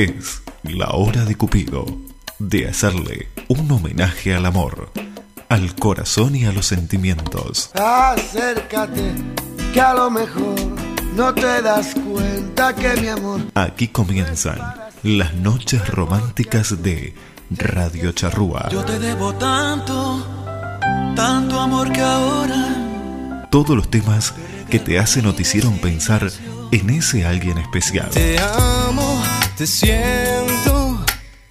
Es la hora de Cupido de hacerle un homenaje al amor, al corazón y a los sentimientos. Acércate, que a lo mejor no te das cuenta que mi amor. Aquí comienzan las noches románticas de Radio Charrúa. Yo te debo tanto, tanto amor que ahora. Todos los temas que te hacen o te hicieron pensar en ese alguien especial. Te amo, te siento,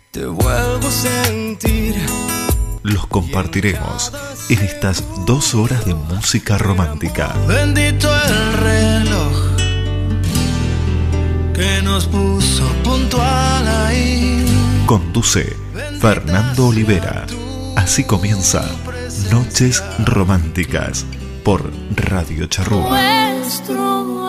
te vuelvo a sentir. Los compartiremos en estas dos horas de música romántica. Bendito el reloj que nos puso puntual ahí. Conduce Fernando Olivera. Así comienza Noches Románticas por Radio Charrúa. Nuestro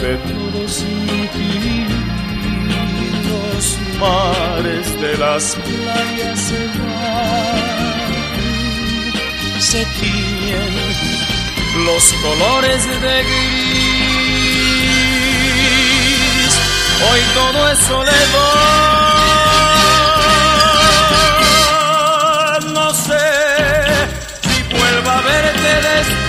Ti. Los mares de las playas se van, se tiñen los colores de gris. Hoy todo es soledad. No sé si vuelva a verte después.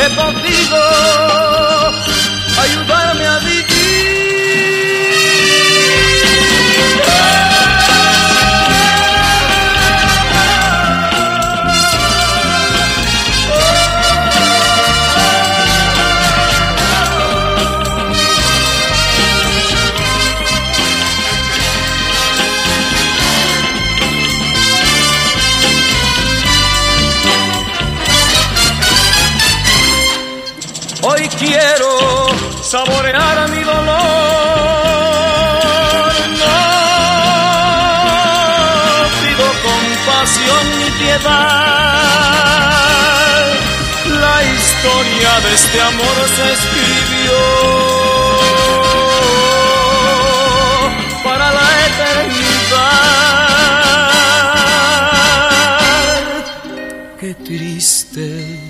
He podido ayudarme a vivir. Quiero saborear mi dolor. No pido compasión ni piedad. La historia de este amor se escribió para la eternidad. Qué triste.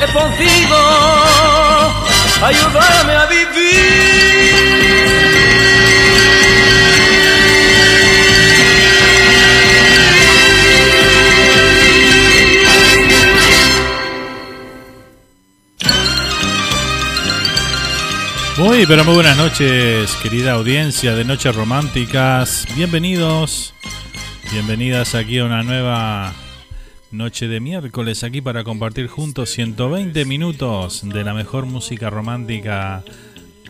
esté contigo, a vivir. Muy, pero muy buenas noches, querida audiencia de Noches Románticas. Bienvenidos, bienvenidas aquí a una nueva noche de miércoles, aquí para compartir juntos 120 minutos de la mejor música romántica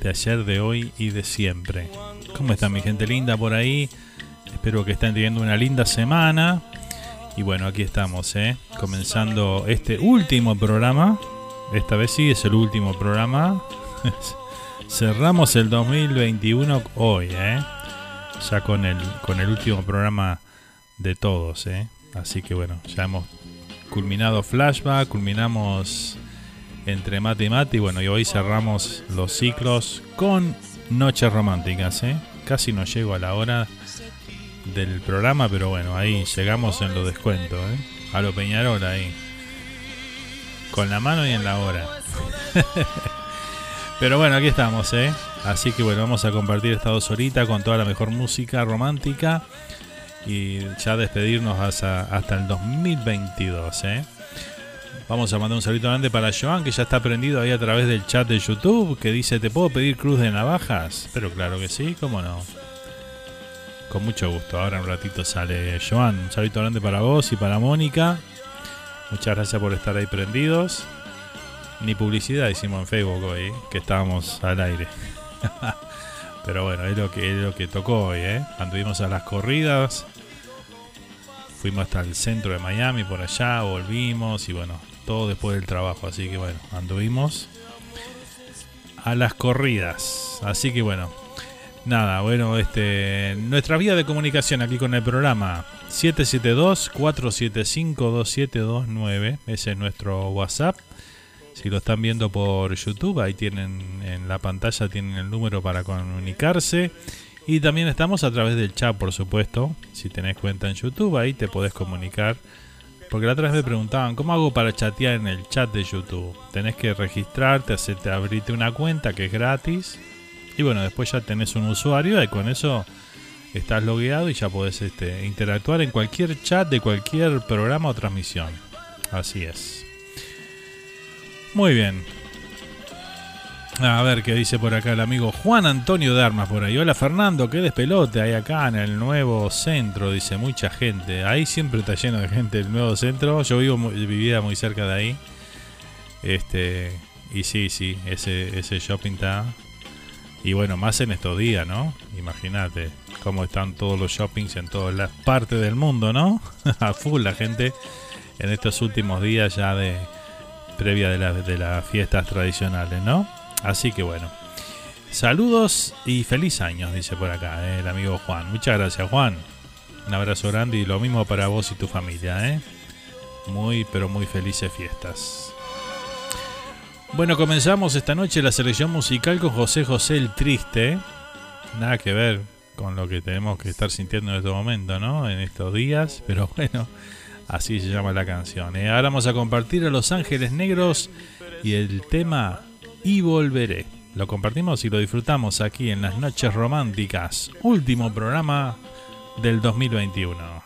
de ayer, de hoy y de siempre. ¿Cómo está mi gente linda por ahí? Espero que estén teniendo una linda semana. Y bueno, aquí estamos, ¿eh? comenzando este último programa. Esta vez sí es el último programa. Cerramos el 2021 hoy, ¿eh? Ya con el, con el último programa de todos, ¿eh? Así que bueno, ya hemos culminado Flashback, culminamos entre mate y mate y bueno, y hoy cerramos los ciclos con Noches Románticas, ¿eh? Casi no llego a la hora del programa, pero bueno, ahí llegamos en los descuentos, ¿eh? A lo Peñarol ahí. Con la mano y en la hora. Pero bueno, aquí estamos, ¿eh? Así que bueno, vamos a compartir esta dos horitas con toda la mejor música romántica y ya despedirnos hasta, hasta el 2022, ¿eh? Vamos a mandar un saludo grande para Joan, que ya está prendido ahí a través del chat de YouTube, que dice, ¿te puedo pedir cruz de navajas? Pero claro que sí, ¿cómo no? Con mucho gusto. Ahora un ratito sale Joan. Un saludo grande para vos y para Mónica. Muchas gracias por estar ahí prendidos. Ni publicidad hicimos en Facebook hoy, que estábamos al aire. Pero bueno, es lo que, es lo que tocó hoy, ¿eh? Anduvimos a las corridas. Fuimos hasta el centro de Miami, por allá, volvimos y bueno, todo después del trabajo. Así que bueno, anduvimos a las corridas. Así que bueno, nada, bueno, este nuestra vía de comunicación aquí con el programa 772-475-2729. Ese es nuestro WhatsApp. Si lo están viendo por YouTube, ahí tienen en la pantalla tienen el número para comunicarse. Y también estamos a través del chat, por supuesto. Si tenés cuenta en YouTube, ahí te podés comunicar. Porque la otra vez me preguntaban, ¿cómo hago para chatear en el chat de YouTube? Tenés que registrarte, hacerte, abrirte una cuenta que es gratis. Y bueno, después ya tenés un usuario y con eso estás logueado y ya podés este, interactuar en cualquier chat de cualquier programa o transmisión. Así es. Muy bien. A ver qué dice por acá el amigo Juan Antonio de Armas por ahí. Hola Fernando, qué despelote hay acá en el nuevo centro, dice mucha gente. Ahí siempre está lleno de gente el nuevo centro. Yo vivo vivía muy cerca de ahí. Este, y sí, sí, ese, ese shopping está. Y bueno, más en estos días, ¿no? Imagínate cómo están todos los shoppings en todas las partes del mundo, ¿no? A full la gente en estos últimos días ya de previa de, de las fiestas tradicionales, ¿no? Así que bueno. Saludos y feliz año, dice por acá eh, el amigo Juan. Muchas gracias, Juan. Un abrazo grande y lo mismo para vos y tu familia, ¿eh? Muy, pero muy felices fiestas. Bueno, comenzamos esta noche la selección musical con José José el Triste. Nada que ver con lo que tenemos que estar sintiendo en este momento, ¿no? En estos días, pero bueno, Así se llama la canción. ¿eh? Ahora vamos a compartir a Los Ángeles Negros y el tema Y Volveré. Lo compartimos y lo disfrutamos aquí en las Noches Románticas, último programa del 2021.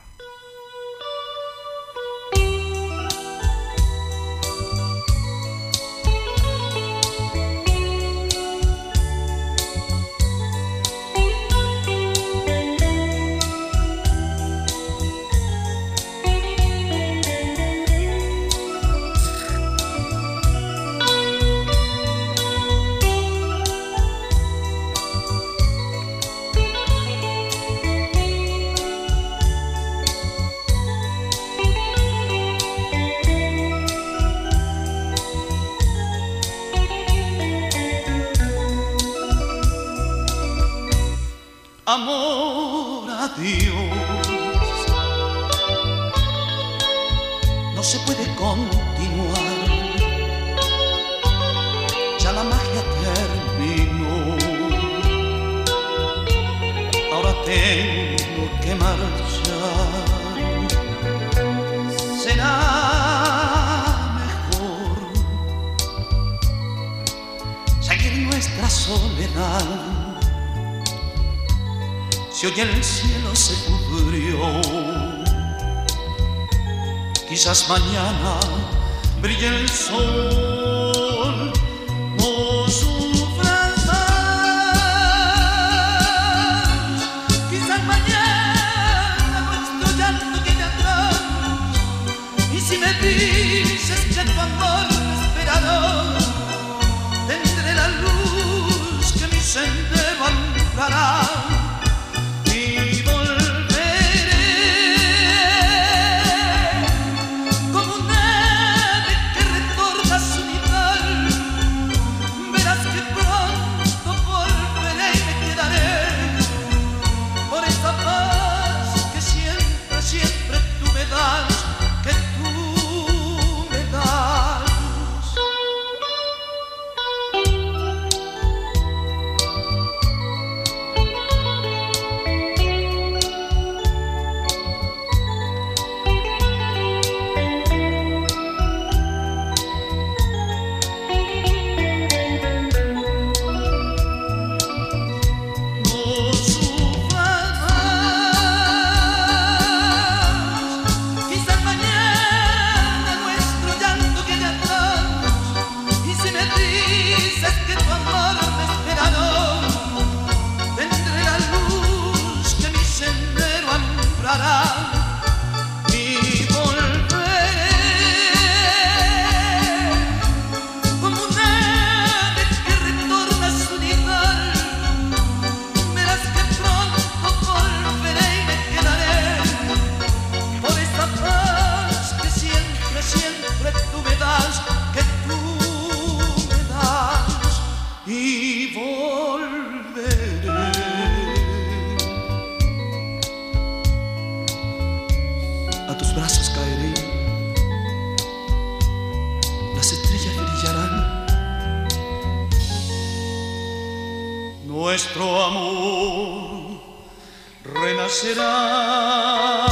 Renacerá.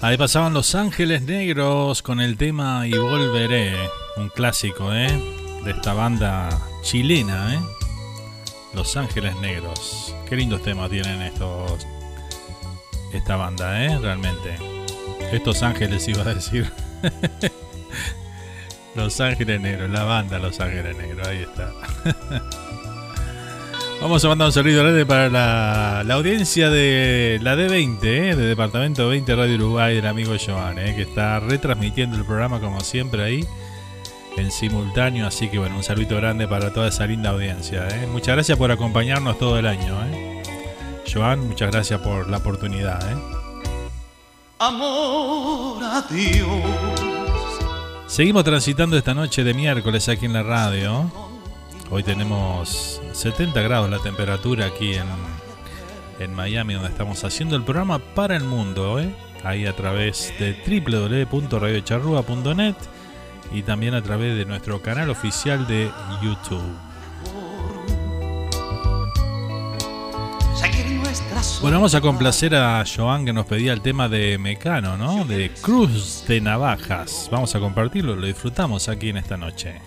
Ahí pasaban Los Ángeles Negros con el tema Y Volveré, un clásico, ¿eh? De esta banda chilena, ¿eh? Los Ángeles Negros. Qué lindos temas tienen estos. Esta banda, ¿eh? Realmente. Estos ángeles iba a decir. Los Ángeles Negros, la banda Los Ángeles Negros, ahí está. Vamos a mandar un saludo grande para la, audiencia de la D20, eh, de Departamento 20 Radio Uruguay, del amigo Joan, eh, que está retransmitiendo el programa como siempre ahí en simultáneo. Así que bueno, un saludo grande para toda esa linda audiencia. Eh. Muchas gracias por acompañarnos todo el año. Joan, muchas gracias por la oportunidad. Amor a Dios. Seguimos transitando esta noche de miércoles aquí en la radio. Hoy tenemos 70 grados la temperatura aquí en, en Miami, donde estamos haciendo el programa para el mundo, ¿eh? ahí a través de www.radiocharrua.net y también a través de nuestro canal oficial de YouTube. Bueno, vamos a complacer a Joan que nos pedía el tema de Mecano, ¿no? De Cruz de Navajas. Vamos a compartirlo, lo disfrutamos aquí en esta noche.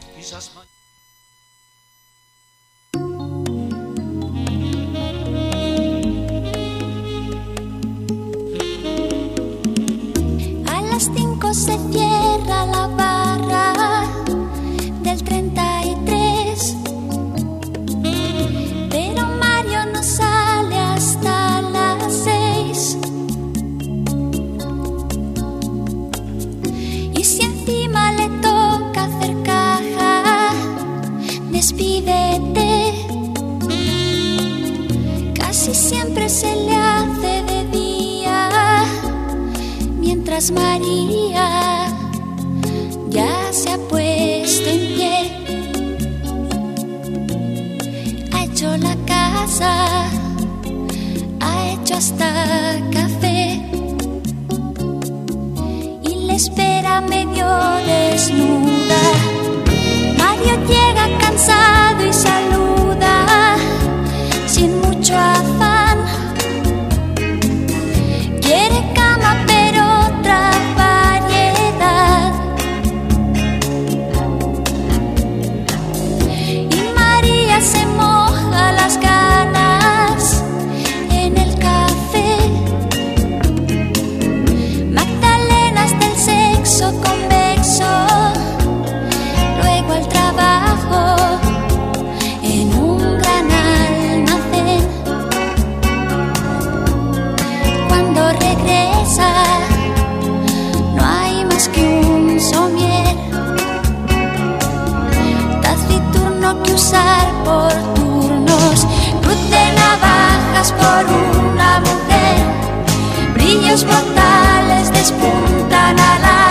Se le hace de María ya se ha puesto en pie. Ha hecho la casa, ha hecho hasta café. Y le espera medio desnuda. Mario llega cansado y saluda sin mucho afán. Por una mujer, brillos mortales despuntan al alba,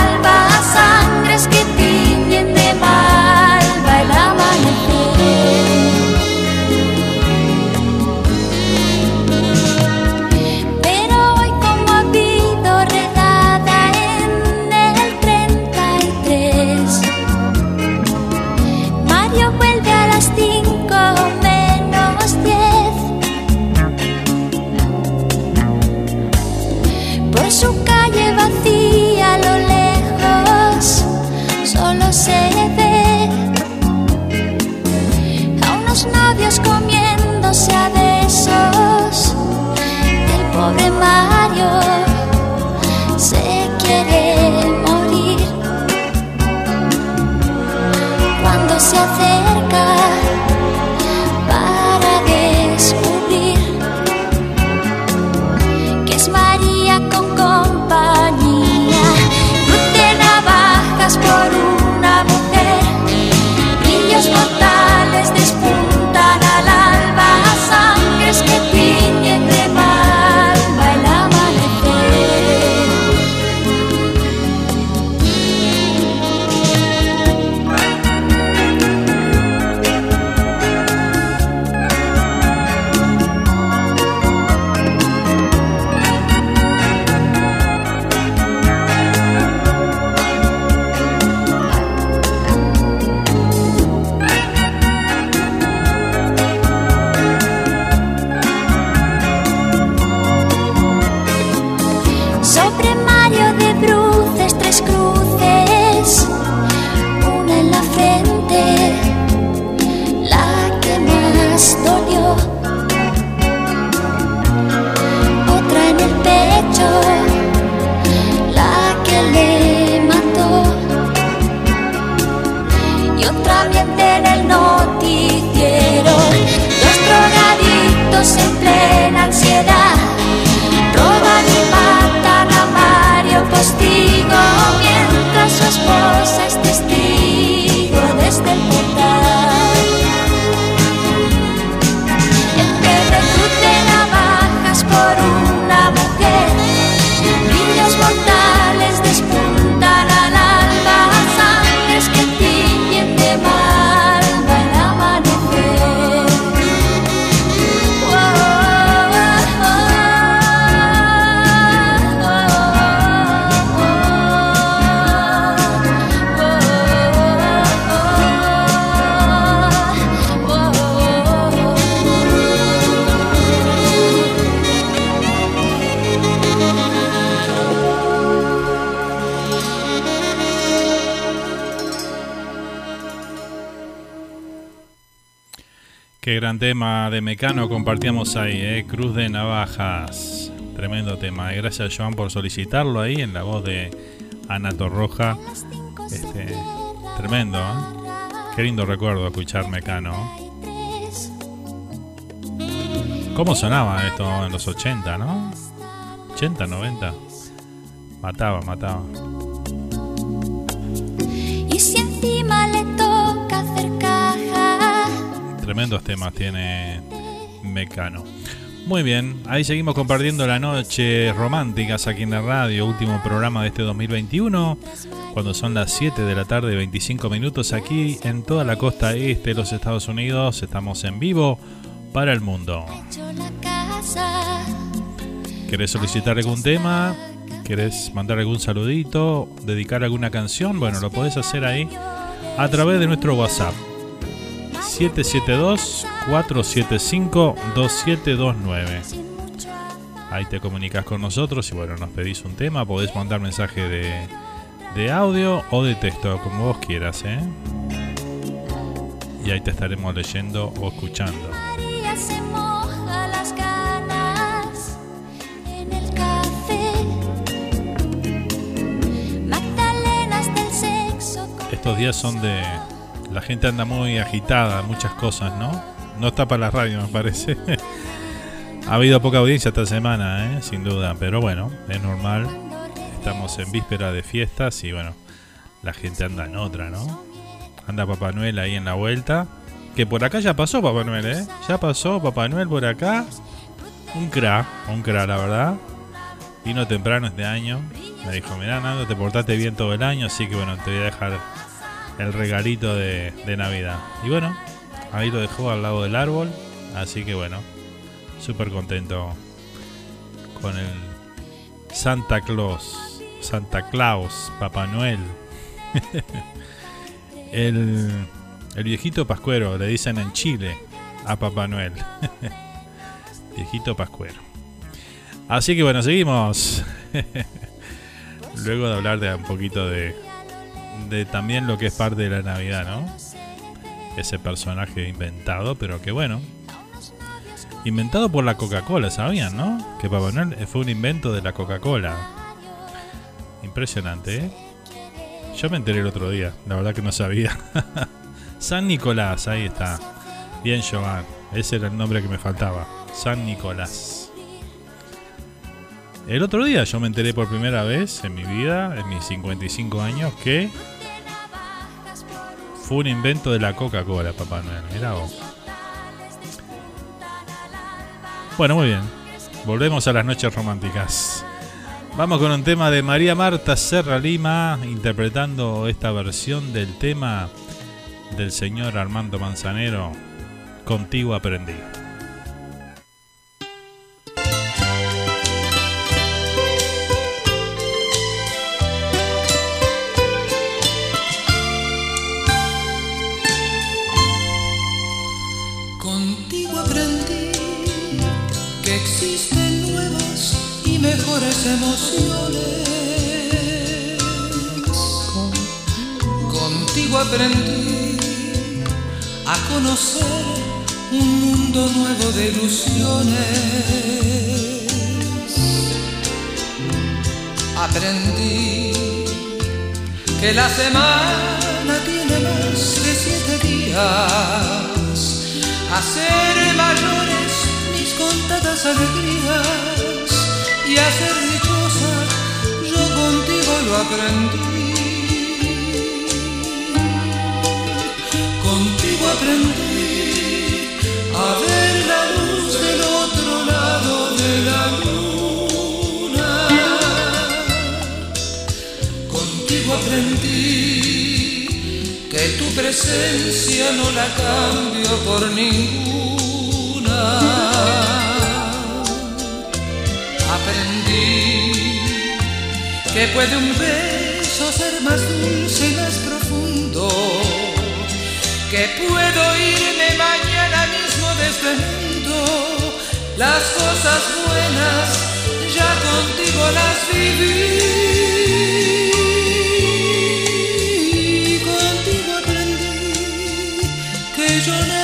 ahí, ¿eh? Cruz de Navajas. Tremendo tema. Y gracias Joan por solicitarlo ahí en la voz de Ana Torroja. Este, tremendo, ¿eh? Qué lindo recuerdo escuchar Mecano. ¿Cómo sonaba esto en los 80, no? 80, 90. Mataba, mataba. Y si encima le toca hacer caja, Tremendos temas tiene Muy bien, ahí seguimos compartiendo la noche románticas aquí en la radio, último programa de este 2021, cuando son las 7 de la tarde, 25 minutos aquí en toda la costa este de los Estados Unidos, estamos en vivo para el mundo. ¿Querés solicitar algún tema? ¿Querés mandar algún saludito? ¿Dedicar alguna canción? Bueno, lo podés hacer ahí a través de nuestro WhatsApp. 772-475-2729. Ahí te comunicas con nosotros y bueno, nos pedís un tema, podés mandar mensaje de, de audio o de texto, como vos quieras, ¿eh? Y ahí te estaremos leyendo o escuchando. Estos días son de... La gente anda muy agitada, muchas cosas, ¿no? No está para la radio, me parece. ha habido poca audiencia esta semana, ¿eh? sin duda, pero bueno, es normal. Estamos en víspera de fiestas y bueno, la gente anda en otra, ¿no? Anda Papá Noel ahí en la vuelta. Que por acá ya pasó Papá Noel, ¿eh? Ya pasó Papá Noel por acá. Un cra, un cra, la verdad. Vino temprano este año. Me dijo, mirá, Nando, te portaste bien todo el año, así que bueno, te voy a dejar el regalito de, de Navidad. Y bueno, ahí lo dejó al lado del árbol. Así que bueno, súper contento con el Santa Claus. Santa Claus, Papá Noel. el, el viejito pascuero, le dicen en Chile a Papá Noel. viejito pascuero. Así que bueno, seguimos. Luego de hablar de un poquito de, de también lo que es parte de la Navidad, ¿no? Ese personaje inventado, pero que bueno. Inventado por la Coca-Cola, ¿sabían, no? Que Papá Noel fue un invento de la Coca-Cola. Impresionante, ¿eh? Yo me enteré el otro día, la verdad que no sabía. San Nicolás, ahí está. Bien, Joan. Ese era el nombre que me faltaba. San Nicolás. El otro día yo me enteré por primera vez en mi vida, en mis 55 años, que fue un invento de la Coca-Cola, Papá Noel. Mirá vos. Bueno, muy bien. Volvemos a las noches románticas. Vamos con un tema de María Marta Serra Lima, interpretando esta versión del tema del señor Armando Manzanero. Contigo aprendí. Aprendí a conocer un mundo nuevo de ilusiones. Aprendí que la semana tiene más de siete días. Hacer mayores mis contadas alegrías y hacer dichosa yo contigo lo aprendí. Contigo aprendí a ver la luz del otro lado de la luna. Contigo aprendí que tu presencia no la cambio por ninguna. Aprendí que puede un beso ser más dulce y más profundo que puedo irme mañana mismo de este. Las cosas buenas ya contigo las viví. Contigo aprendí que yo nací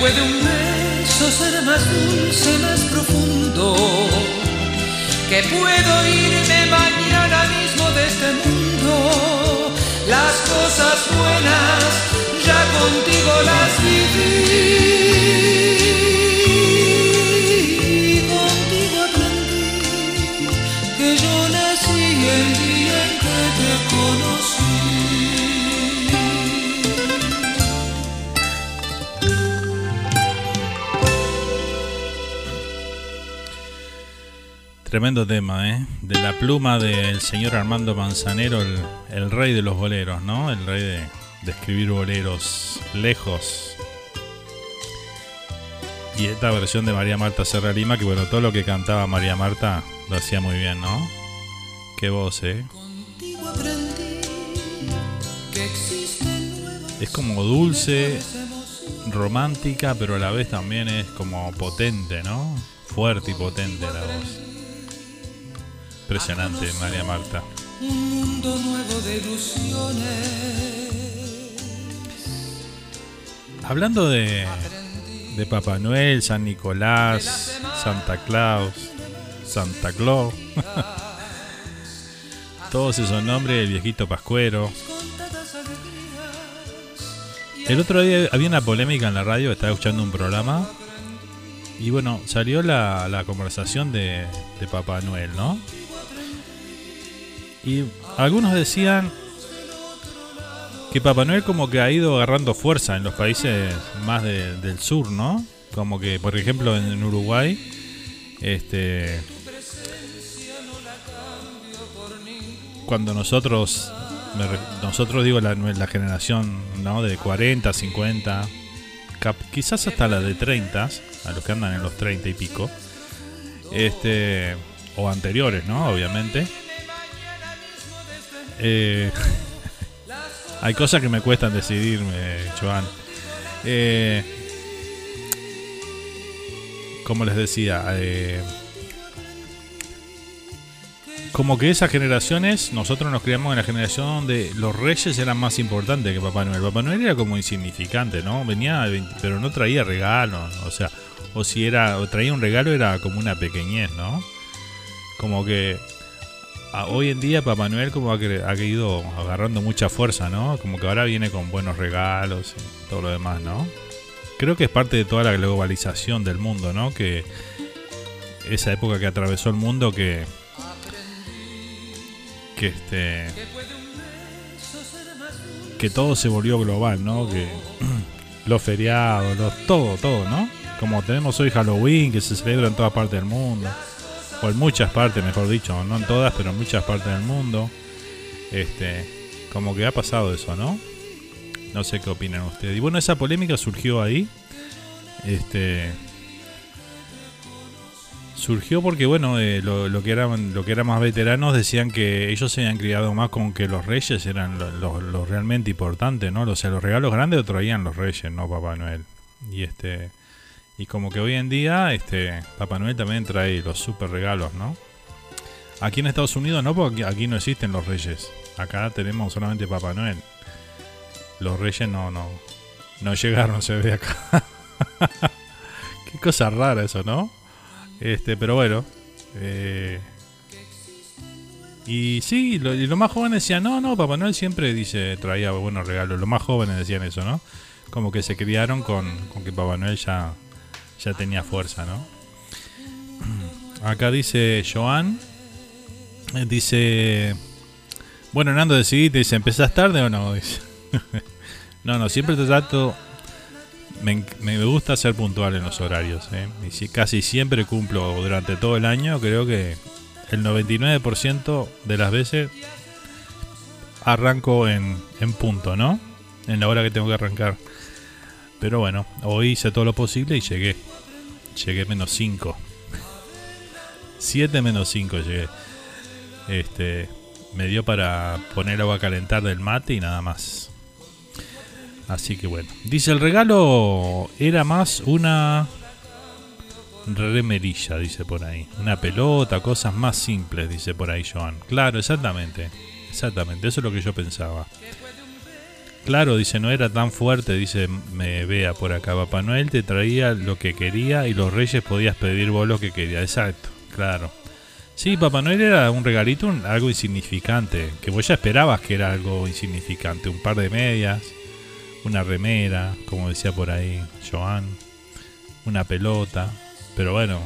puede un beso ser más dulce, más profundo, que puedo irme mañana mismo de este mundo. Las cosas buenas ya contigo las viví. Tremendo tema, ¿eh? De la pluma del señor Armando Manzanero, el, rey de los boleros, ¿no? El rey de, de escribir boleros lejos. Y esta versión de María Marta Serra Lima, que bueno, todo lo que cantaba María Marta lo hacía muy bien, ¿no? Qué voz, ¿eh? Es como dulce, romántica, pero a la vez también es como potente, ¿no? Fuerte y potente la voz. Impresionante, María Marta. un mundo nuevo de ilusiones. Hablando de, de Papá Noel, San Nicolás, Santa Claus, Santa Claus, todos esos nombres, el viejito Pascuero. El otro día había una polémica en la radio, estaba escuchando un programa y bueno, salió la, la conversación de, de Papá Noel, ¿no? Y algunos decían que Papá Noel como que ha ido agarrando fuerza en los países más de- del sur, ¿no? Como que, por ejemplo, en, Uruguay, este, cuando nosotros, nosotros digo la, la generación, ¿no? De 40, 50, cap- quizás hasta la de 30, a los que andan en los 30 y pico, este, o anteriores, ¿no? Obviamente. Eh, hay cosas que me cuestan decidirme, Joan. Eh, como les decía, eh, como que esas generaciones, nosotros nos criamos en la generación donde los reyes eran más importantes que Papá Noel. Papá Noel era como insignificante, ¿no? Venía, de 20 pero no traía regalos, o sea, o si era, o traía un regalo era como una pequeñez, ¿no? Como que hoy en día Papá Noel como ha, cre- ha ido agarrando mucha fuerza, ¿no? Como que ahora viene con buenos regalos y todo lo demás, ¿no? Creo que es parte de toda la globalización del mundo, ¿no? Que esa época que atravesó el mundo que que este que todo se volvió global, ¿no? Que los feriados, los, todo, todo, ¿no? Como tenemos hoy Halloween que se celebra en toda parte del mundo o en muchas partes, mejor dicho, no en todas, pero en muchas partes del mundo. Este, como que ha pasado eso, ¿no? No sé qué opinan ustedes. Y bueno, esa polémica surgió ahí. Este. Surgió porque, bueno, eh, lo, lo que eran, lo que eran más veteranos decían que ellos se habían criado más con que los reyes eran los realmente importantes, ¿no? O sea, los regalos grandes los traían los reyes, no Papá Noel. Y este. Y como que hoy en día, este, Papá Noel también trae los super regalos, ¿no? Aquí en Estados Unidos no, porque aquí no existen los reyes. Acá tenemos solamente Papá Noel. Los reyes no, no, no llegaron, se ve acá. Qué cosa rara eso, ¿no? Este, pero bueno. Eh, y sí, lo, y los más jóvenes decían, no, no, Papá Noel siempre dice, traía buenos regalos. Los más jóvenes decían eso, ¿no? Como que se criaron con, con que Papá Noel ya, ya tenía fuerza, ¿no? Acá dice Joan, dice, bueno, Nando, decidiste, dice, ¿empezás tarde o no? no, no, siempre te trato me, me, gusta ser puntual en los horarios. ¿eh? Y si casi siempre cumplo durante todo el año, creo que el 99% de las veces arranco en, en punto, ¿no? En la hora que tengo que arrancar. Pero bueno, hoy hice todo lo posible y llegué. Llegué menos 5. 7 menos 5 llegué. Este, me dio para poner agua a calentar del mate y nada más. Así que bueno. Dice el regalo era más una remerilla, dice por ahí. Una pelota, cosas más simples, dice por ahí Joan. Claro, exactamente. Exactamente, eso es lo que yo pensaba. Claro, dice, no era tan fuerte, dice, me vea por acá. Papá Noel te traía lo que quería y los reyes podías pedir vos lo que querías. Exacto, claro. Sí, Papá Noel era un regalito, algo insignificante, que vos ya esperabas que era algo insignificante. Un par de medias, una remera, como decía por ahí Joan, una pelota, pero bueno,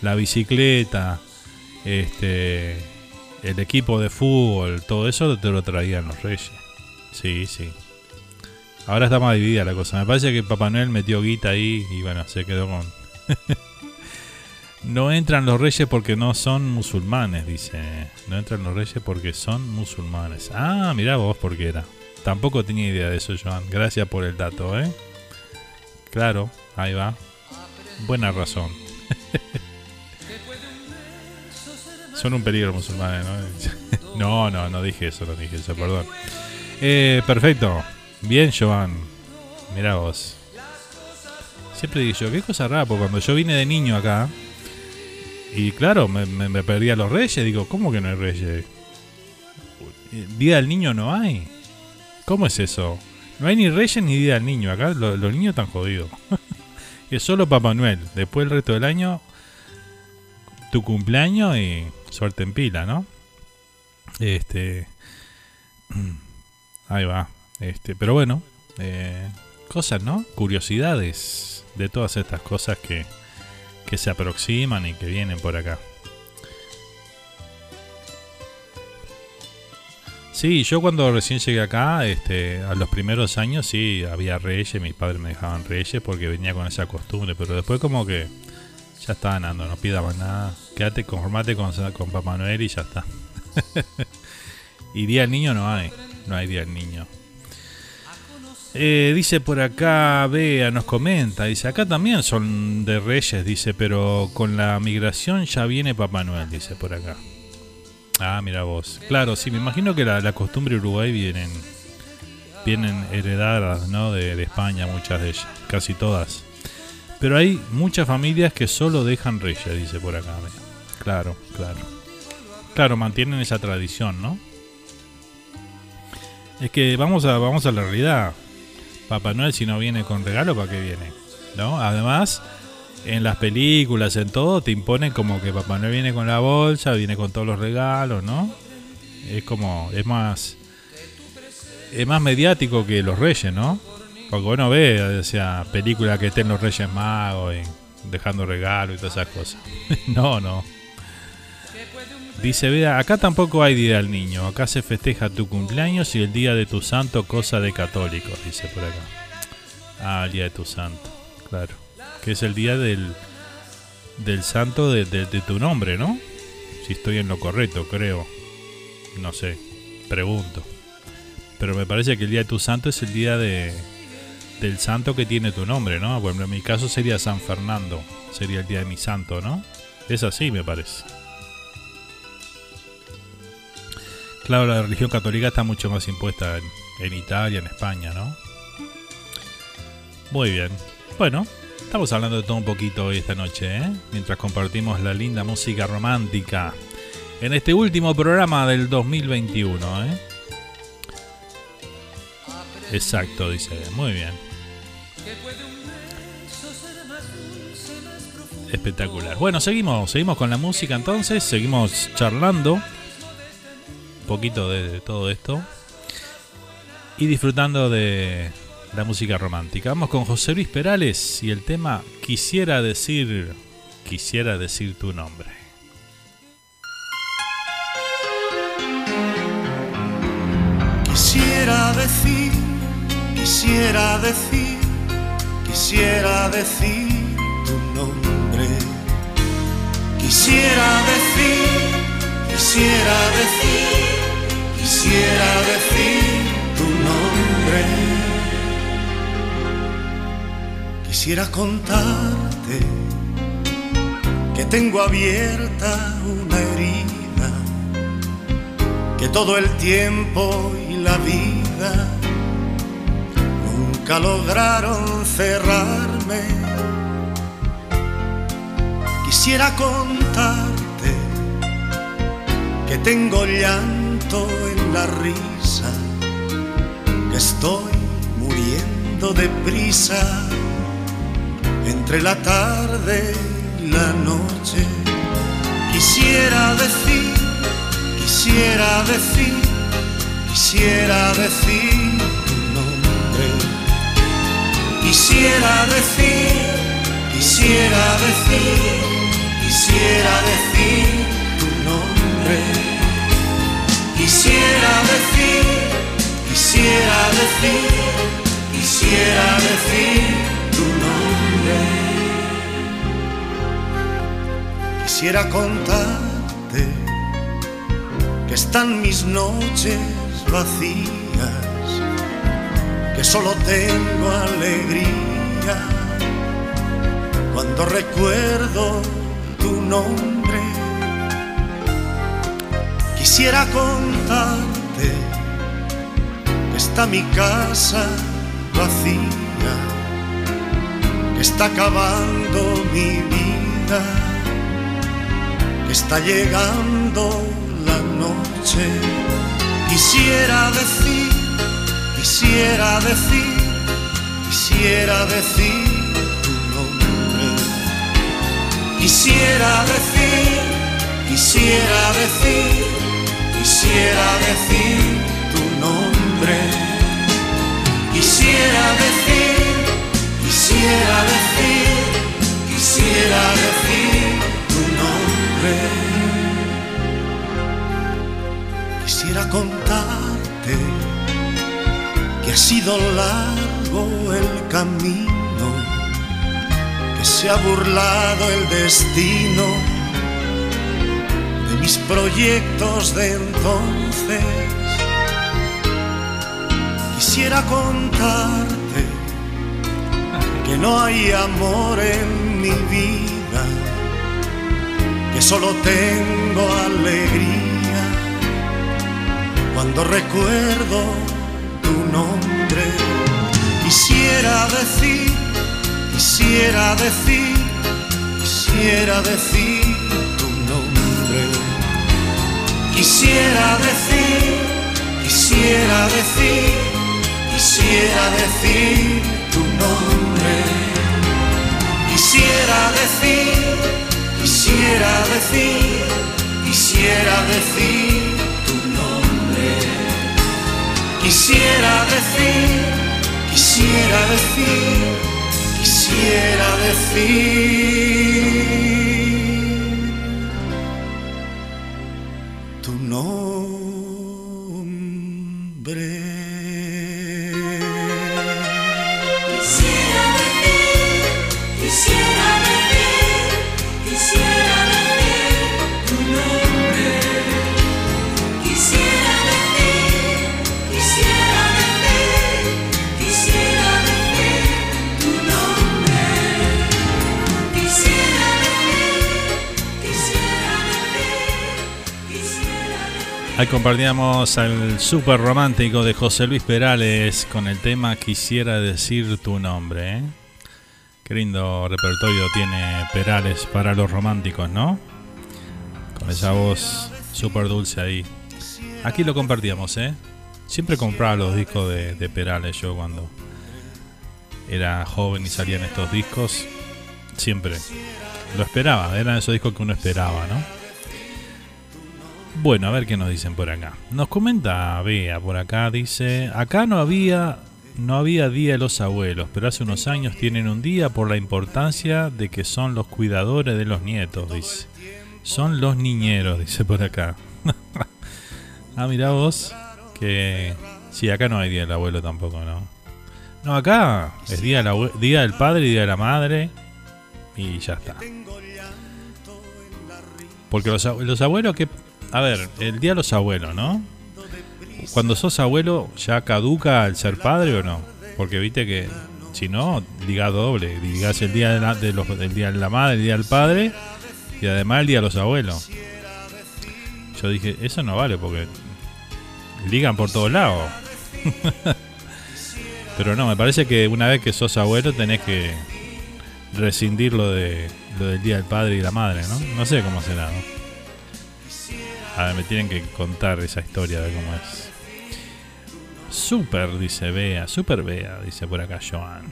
la bicicleta, este, el equipo de fútbol, todo eso te lo traían los reyes. Sí, sí. Ahora está más dividida la cosa. Me parece que Papá Noel metió guita ahí y bueno, se quedó con... no entran los reyes porque no son musulmanes, dice. No entran los reyes porque son musulmanes. Ah, mirá vos por qué era. Tampoco tenía idea de eso, Joan. Gracias por el dato, ¿eh? Claro, ahí va. Buena razón. Son un peligro musulmanes, ¿no? no, no, no dije eso, no dije eso, perdón. Eh, perfecto. Bien, Joan. Mira vos. Siempre digo yo, qué cosa rara, porque cuando yo vine de niño acá, y claro, me, me, me perdí a los reyes, digo, ¿cómo que no hay reyes? Día del niño no hay. ¿Cómo es eso? No hay ni reyes ni día del niño. Acá los, niños están jodidos. es solo Papá Noel. Después el resto del año, tu cumpleaños y suerte en pila, ¿no? Este. Ahí va. Este, pero bueno, eh, cosas, ¿no? Curiosidades de todas estas cosas que, que se aproximan y que vienen por acá. Sí, yo cuando recién llegué acá, este, a los primeros años sí había reyes, mis padres me dejaban reyes porque venía con esa costumbre, pero después como que ya está ganando, no pida más nada, quédate, conformate con, con Papá Noel y ya está. y día del niño no hay, no hay día del niño. Eh, dice por acá, Bea nos comenta, dice, acá también son de reyes, dice, pero con la migración ya viene Papá Noel, dice por acá. Ah, mira vos. Claro, sí, me imagino que la, la costumbre Uruguay vienen, vienen heredadas ¿no? de, España, muchas de ellas, casi todas. Pero hay muchas familias que solo dejan reyes, dice por acá. Claro, claro. Claro, mantienen esa tradición, ¿no? Es que vamos a, vamos a la realidad. Papá Noel si no viene con regalo, ¿para qué viene? ¿No? Además, en las películas, en todo, te imponen como que Papá Noel viene con la bolsa, viene con todos los regalos, ¿no? Es como, es más, es más mediático que los Reyes, ¿no? Porque uno ve, o sea, películas que estén los Reyes Magos y dejando regalos y todas esas cosas. no, no. Dice, vea, acá tampoco hay día del niño, acá se festeja tu cumpleaños y el día de tu santo, cosa de católicos, dice por acá. Ah, el día de tu santo, claro que es el día del, del santo de, de, de, tu nombre, ¿no? Si estoy en lo correcto, creo. No sé, pregunto. pero me parece que el día de tu santo es el día de, del santo que tiene tu nombre, ¿no? Bueno, en mi caso sería San Fernando, sería el día de mi santo, ¿no? Es así, me parece. Claro, la religión católica está mucho más impuesta en, Italia, en España, ¿no? Muy bien. Bueno, estamos hablando de todo un poquito hoy esta noche, ¿eh? Mientras compartimos la linda música romántica en este último programa del 2021, ¿eh? Exacto, dice. Muy bien. Espectacular. Bueno, seguimos, seguimos con la música entonces, seguimos charlando poquito de, todo esto y disfrutando de la música romántica. Vamos con José Luis Perales y el tema Quisiera decir, quisiera decir tu nombre. Quisiera decir, quisiera decir, quisiera decir Quisiera decir, quisiera decir, quisiera decir tu nombre. Quisiera contarte que tengo abierta una herida, que todo el tiempo y la vida nunca lograron cerrarme Quisiera contarte que tengo llanto la risa, que estoy muriendo de prisa entre la tarde y la noche. Quisiera decir, quisiera decir, quisiera decir tu nombre. Quisiera decir, quisiera decir Quisiera decir tu nombre, quisiera decir, quisiera decir, quisiera decir tu nombre. Quisiera contarte que están mis noches vacías, que solo tengo alegría cuando recuerdo tu nombre. Quisiera contarte que está mi casa vacía, que está acabando mi vida, que está llegando la noche. Quisiera decir, quisiera decir, quisiera decir Quisiera decir, quisiera decir, quisiera decir tu nombre. Quisiera decir, quisiera decir, quisiera decir tu nombre. Quisiera contarte que ha sido largo el camino se ha burlado el destino de mis proyectos de entonces. Quisiera contarte que no hay amor en mi vida, que solo tengo alegría cuando recuerdo tu nombre. Quisiera decir Quisiera decir, quisiera decir. Quisiera decir, quisiera decir, quisiera decir tu nombre. Quisiera decir, quisiera decir, quisiera decir tu nombre. Quisiera decir, quisiera decir quisiera decir Compartíamos al super romántico de José Luis Perales con el tema Quisiera decir tu nombre. ¿eh? Qué lindo repertorio tiene Perales para los románticos, ¿no? Con esa voz súper dulce ahí. Aquí lo compartíamos, ¿eh? Siempre compraba los discos de, de Perales yo cuando era joven y salían estos discos. Siempre lo esperaba, eran esos discos que uno esperaba, ¿no? Bueno, a ver qué nos dicen por acá. Nos comenta Bea por acá, dice, acá no había no había día de los abuelos, pero hace unos años tienen un día por la importancia de que son los cuidadores de los nietos, dice. Son los niñeros, dice por acá. ah, mira vos, que sí, acá no hay día del abuelo tampoco, ¿no? No, acá es día, del día del padre y día de la madre y ya está. Porque los, los abuelos que a ver, el día de los abuelos, ¿no? Cuando sos abuelo, ¿ya caduca el ser padre o no? Porque viste que si no, diga doble. Digas el día de, los, del día de la madre, el día del padre y además el día de los abuelos. Yo dije, eso no vale porque ligan por todos lados. Pero no, me parece que una vez que sos abuelo tenés que rescindir lo, de, lo del día del padre y la madre, ¿no? No sé cómo será, ¿no? A ver, me tienen que contar esa historia de cómo es. Super, dice Bea, super Bea, dice por acá Joan.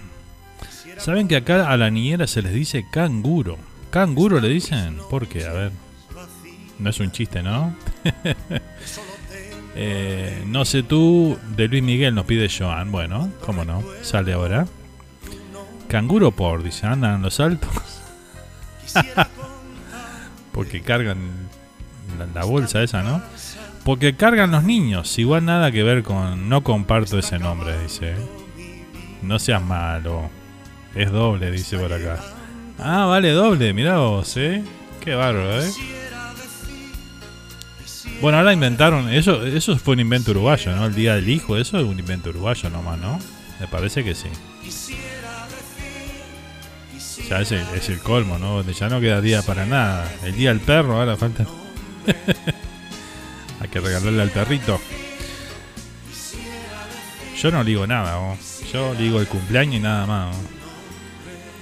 ¿Saben que acá a la niñera se les dice canguro? ¿Canguro le dicen? ¿Por qué? A ver. No es un chiste, ¿no? eh, no sé tú, de Luis Miguel nos pide Joan. Bueno, ¿cómo no? Sale ahora. Canguro por, dice, andan los altos. Porque cargan la, bolsa esa, ¿no? Porque cargan los niños. Igual nada que ver con. No comparto ese nombre, dice. No seas malo. Es doble, dice por acá. Ah, vale, doble. Mirá vos, ¿eh? Qué bárbaro, ¿eh? Bueno, ahora inventaron. Eso, eso fue un invento uruguayo, ¿no? El día del hijo, eso es un invento uruguayo nomás, ¿no? Me parece que sí. Ya es el, es el colmo, ¿no? Ya no queda día para nada. El día del perro, ahora falta. Hay que regalarle al perrito. Yo no digo nada, yo digo el cumpleaños y nada más.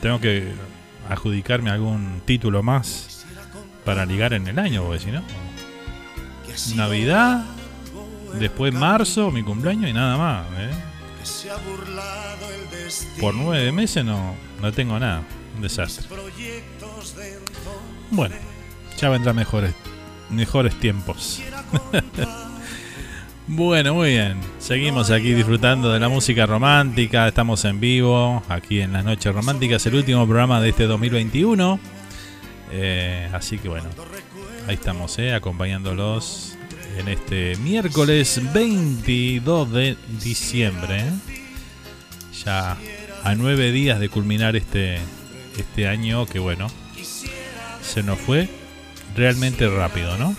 Tengo que adjudicarme algún título más para ligar en el año, porque no. Navidad, después marzo, mi cumpleaños y nada más. ¿eh? Por nueve meses no, no tengo nada. Un desastre. Bueno, ya vendrá mejor mejores tiempos. bueno, muy bien. Seguimos aquí disfrutando de la música romántica. Estamos en vivo aquí en las noches románticas, el último programa de este 2021. Eh, así que bueno, ahí estamos, eh, acompañándolos en este miércoles 22 de diciembre. Eh. Ya a nueve días de culminar este, este año que bueno, se nos fue realmente rápido, ¿no?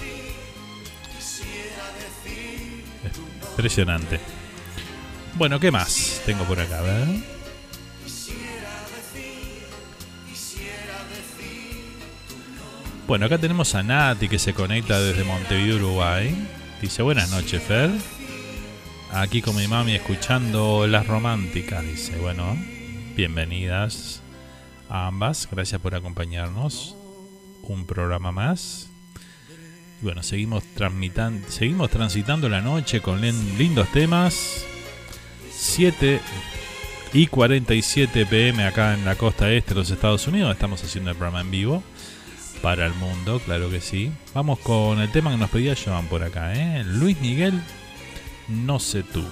Impresionante. Bueno, ¿qué más tengo por acá? ver. Bueno, acá tenemos a Nati que se conecta desde Montevideo, Uruguay. Dice, buenas noches, Fer. Aquí con mi mami escuchando las románticas. Dice, bueno, bienvenidas a ambas. Gracias por acompañarnos un programa más. Y bueno, seguimos, seguimos transitando la noche con lindos temas. 7 y 47 pm acá en la costa este de los Estados Unidos. Estamos haciendo el programa en vivo para el mundo, claro que sí. Vamos con el tema que nos pedía Joan por acá, ¿eh? Luis Miguel, no sé tú.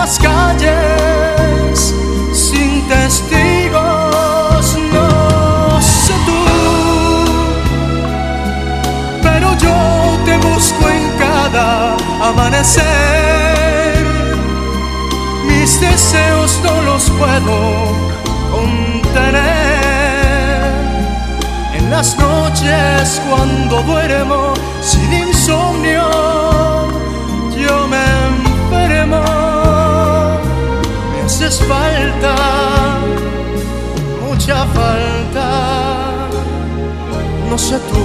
Las calles, sin testigos, no sé tú. Pero yo te busco en cada amanecer. Mis deseos no los puedo contener. En las noches cuando duermo sin insomnio, yo me enfermo. Haces falta, mucha falta, no sé tú.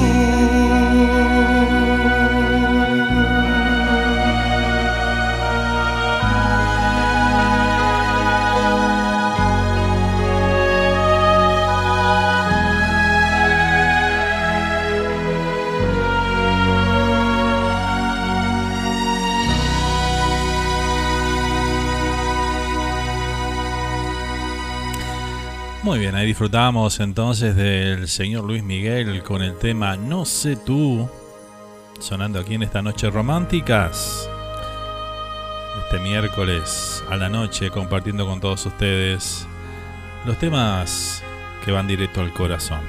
Ahí disfrutamos entonces del señor Luis Miguel con el tema No sé tú, sonando aquí en esta noche románticas. Este miércoles a la noche compartiendo con todos ustedes los temas que van directo al corazón.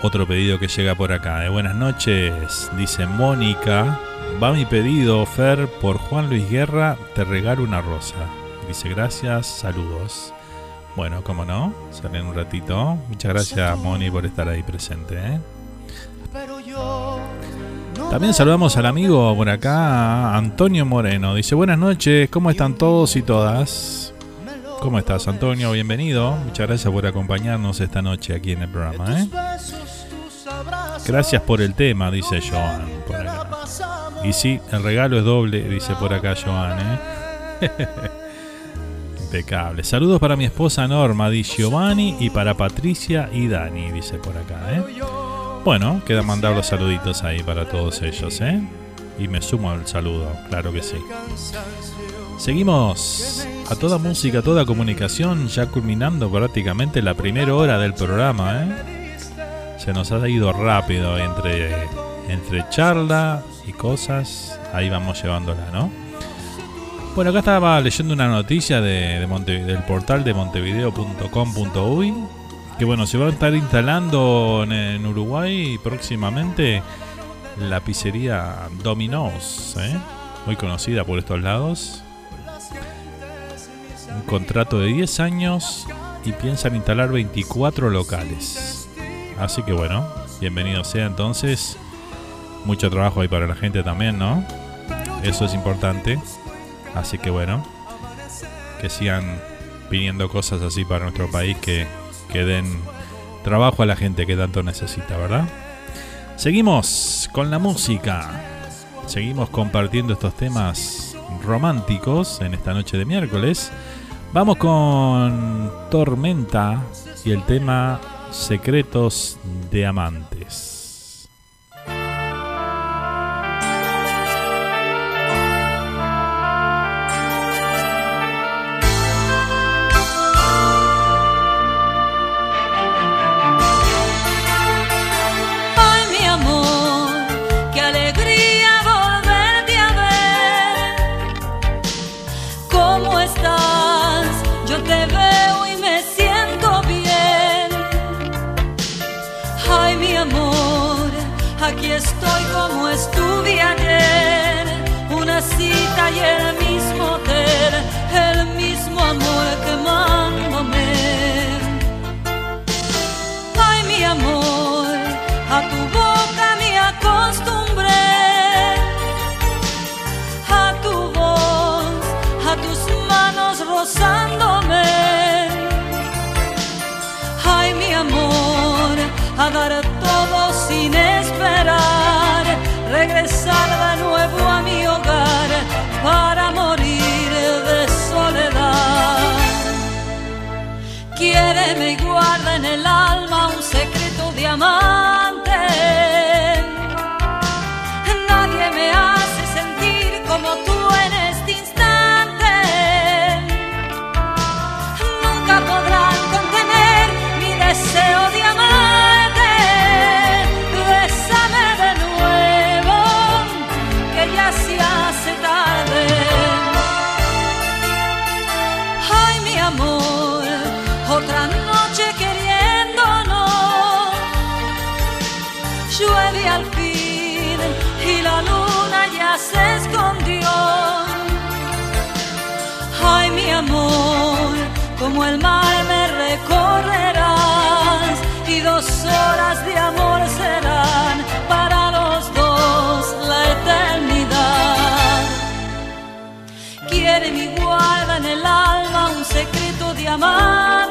Otro pedido que llega por acá. De buenas noches, dice Mónica. Va mi pedido, Fer, por Juan Luis Guerra, te regalo una rosa. Dice gracias, saludos. Bueno, como no, sale en un ratito. Muchas gracias, Moni, por estar ahí presente. ¿eh? También saludamos al amigo por acá, Antonio Moreno. Dice, buenas noches, ¿cómo están todos y todas? ¿Cómo estás, Antonio? Bienvenido. Muchas gracias por acompañarnos esta noche aquí en el programa. ¿eh? Gracias por el tema, dice Joan. Por acá. Y sí, el regalo es doble, dice por acá Joan. ¿eh? Saludos para mi esposa Norma, di Giovanni, y para Patricia y Dani, dice por acá. ¿eh? Bueno, queda mandar los saluditos ahí para todos ellos, ¿eh? Y me sumo al saludo, claro que sí. Seguimos a toda música, a toda comunicación, ya culminando prácticamente la primera hora del programa, ¿eh? Se nos ha ido rápido entre, entre charla y cosas, ahí vamos llevándola, ¿no? Bueno, acá estaba leyendo una noticia de, del portal de montevideo.com.uy que bueno, se va a estar instalando en, en Uruguay próximamente la pizzería Domino's, ¿eh? muy conocida por estos lados. Un contrato de 10 años y piensan instalar 24 locales. Así que bueno, bienvenido sea entonces. Mucho trabajo ahí para la gente también, ¿no? Eso es importante. Así que bueno, que sigan pidiendo cosas así para nuestro país que, que den trabajo a la gente que tanto necesita, ¿verdad? Seguimos con la música. Seguimos compartiendo estos temas románticos en esta noche de miércoles. Vamos con Tormenta y el tema Secretos de Amantes. a dar todo sin esperar, regresar de nuevo a mi hogar para morir de soledad. Quiéreme y guarda en el alma un secreto de amar como el mar me recorrerás y dos horas de amor serán para los dos la eternidad. Quiere mi guarda en el alma un secreto de amar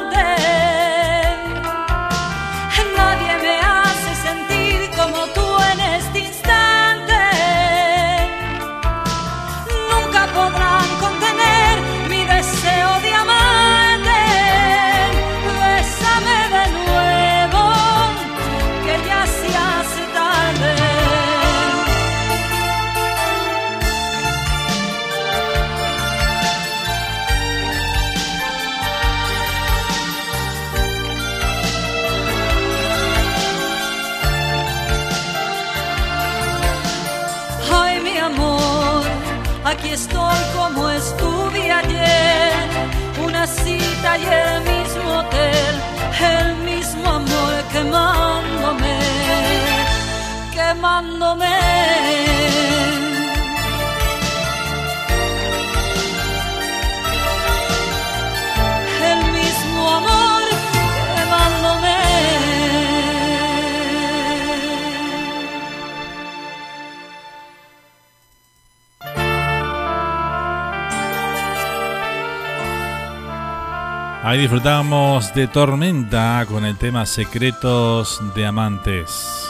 Ahí disfrutamos de Tormenta con el tema Secretos de Amantes.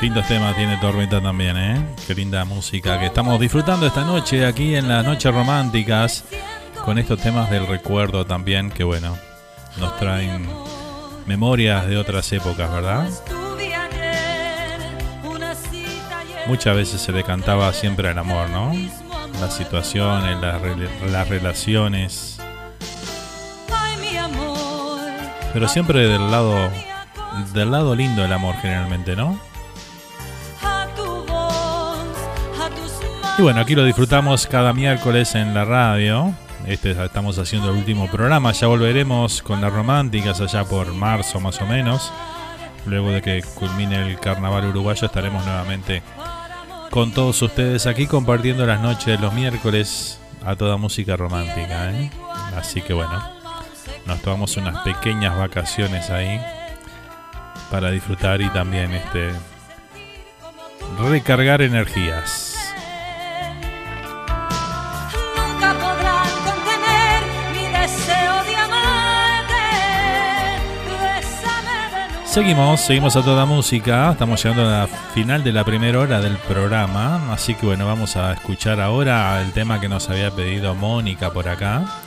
Lindos temas tiene Tormenta también, ¿eh? Qué linda música que estamos disfrutando esta noche aquí en las noches románticas con estos temas del recuerdo también que bueno, nos traen memorias de otras épocas, ¿verdad? muchas veces se le cantaba siempre al amor, ¿no? Las situaciones, las, relaciones. Pero siempre del lado del lado lindo del amor generalmente, ¿no? Y bueno, aquí lo disfrutamos cada miércoles en la radio. Este estamos haciendo el último programa. Ya volveremos con las románticas allá por marzo más o menos. Luego de que culmine el carnaval uruguayo estaremos nuevamente con todos ustedes aquí compartiendo las noches de los miércoles a toda música romántica. ¿eh? Así que bueno, nos tomamos unas pequeñas vacaciones ahí para disfrutar y también este recargar energías. Seguimos, seguimos a toda música. Estamos llegando a la final de la primera hora del programa. Así que bueno, vamos a escuchar ahora el tema que nos había pedido Mónica por acá.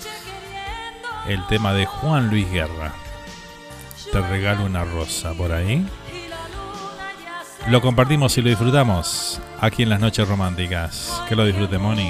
El tema de Juan Luis Guerra. Te regalo una rosa por ahí. Lo compartimos y lo disfrutamos aquí en las noches románticas. Que lo disfrute, Moni.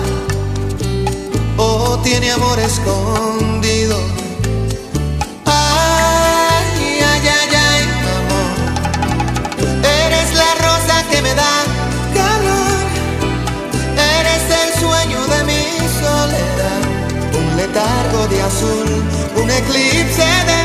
tiene amor escondido. Ay, ay, ay, ay, amor. Eres la rosa que me da calor. Eres el sueño de mi soledad. Un letargo de azul, un eclipse de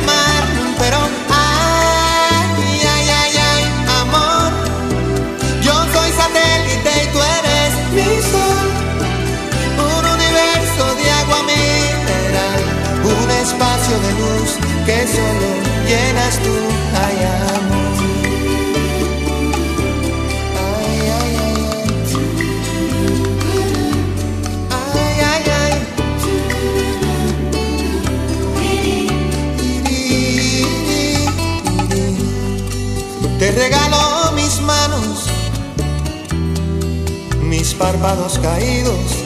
espacio de luz que solo llenas tú, ay amor. Ay, ay, ay. Te regalo mis manos, mis párpados caídos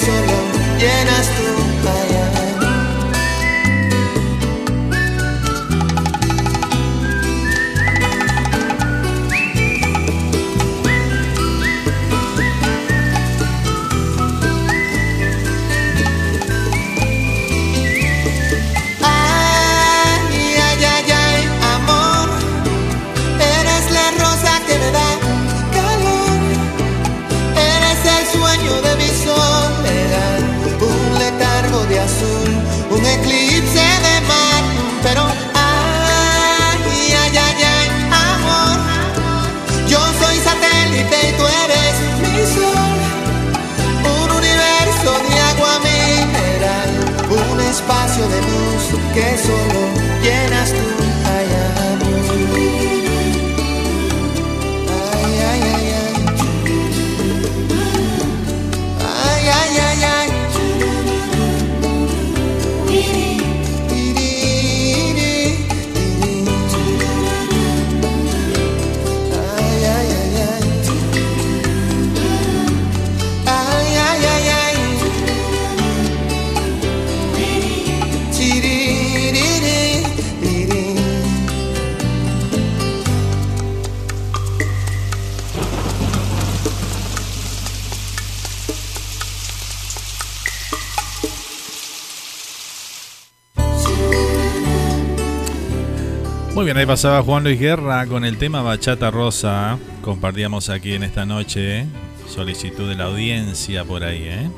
Solo llenas tú. Que solo bien, ahí pasaba Juan Luis Guerra con el tema Bachata Rosa. Compartíamos aquí en esta noche, solicitud de la audiencia por ahí, ¿eh?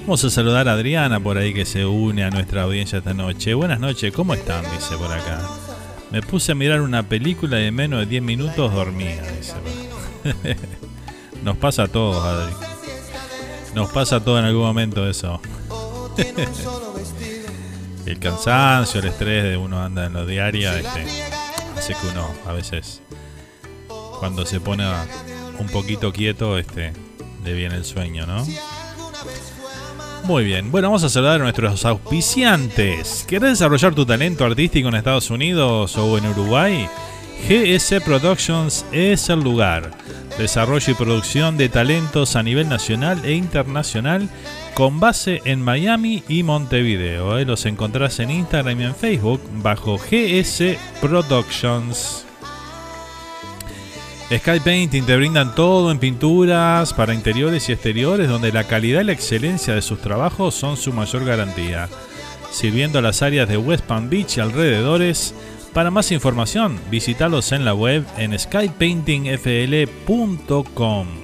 Vamos a saludar a Adriana por ahí que se une a nuestra audiencia esta noche. Buenas noches, ¿cómo están? Dice por acá. Me puse a mirar una película y en menos de 10 minutos dormía. Nos pasa a todos, Adri. Nos pasa a todos en algún momento eso. el cansancio, el estrés de uno anda en los diarios, este, que uno a veces cuando se pone un poquito quieto, este, le viene el sueño, ¿no? Muy bien, bueno, vamos a saludar a nuestros auspiciantes. ¿Querés desarrollar tu talento artístico en Estados Unidos o en Uruguay? GS Productions es el lugar. Desarrollo y producción de talentos a nivel nacional e internacional con base en Miami y Montevideo. ¿eh? Los encontrás en Instagram y en Facebook bajo GS Productions. Sky Painting te brindan todo en pinturas para interiores y exteriores donde la calidad y la excelencia de sus trabajos son su mayor garantía. Sirviendo a las áreas de West Palm Beach y alrededores, para más información visítalos en la web en skypaintingfl.com.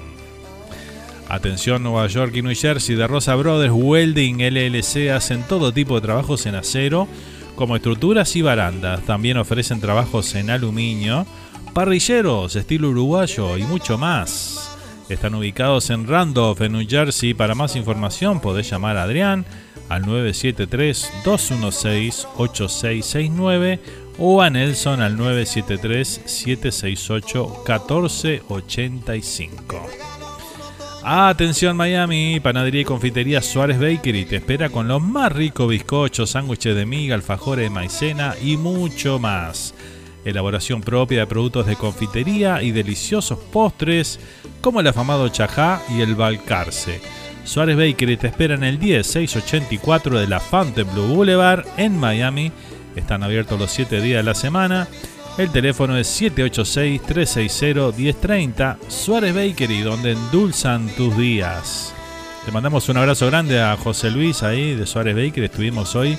Atención Nueva York y New Jersey de Rosa Brothers Welding LLC hacen todo tipo de trabajos en acero como estructuras y barandas. También ofrecen trabajos en aluminio parrilleros, estilo uruguayo y mucho más. Están ubicados en Randolph, en New Jersey. Para más información podés llamar a Adrián al 973-216-8669 o a Nelson al 973-768-1485. Atención Miami, Panadería y Confitería Suárez Bakery te espera con los más ricos bizcochos, sándwiches de miga, alfajores de maicena y mucho más elaboración propia de productos de confitería y deliciosos postres como el afamado chajá y el balcarce. Suárez Bakery te espera en el 10684 de la Fontainebleau Boulevard en Miami. Están abiertos los 7 días de la semana. El teléfono es 786-360-1030. Suárez Bakery, donde endulzan tus días. Te mandamos un abrazo grande a José Luis ahí de Suárez Bakery. Estuvimos hoy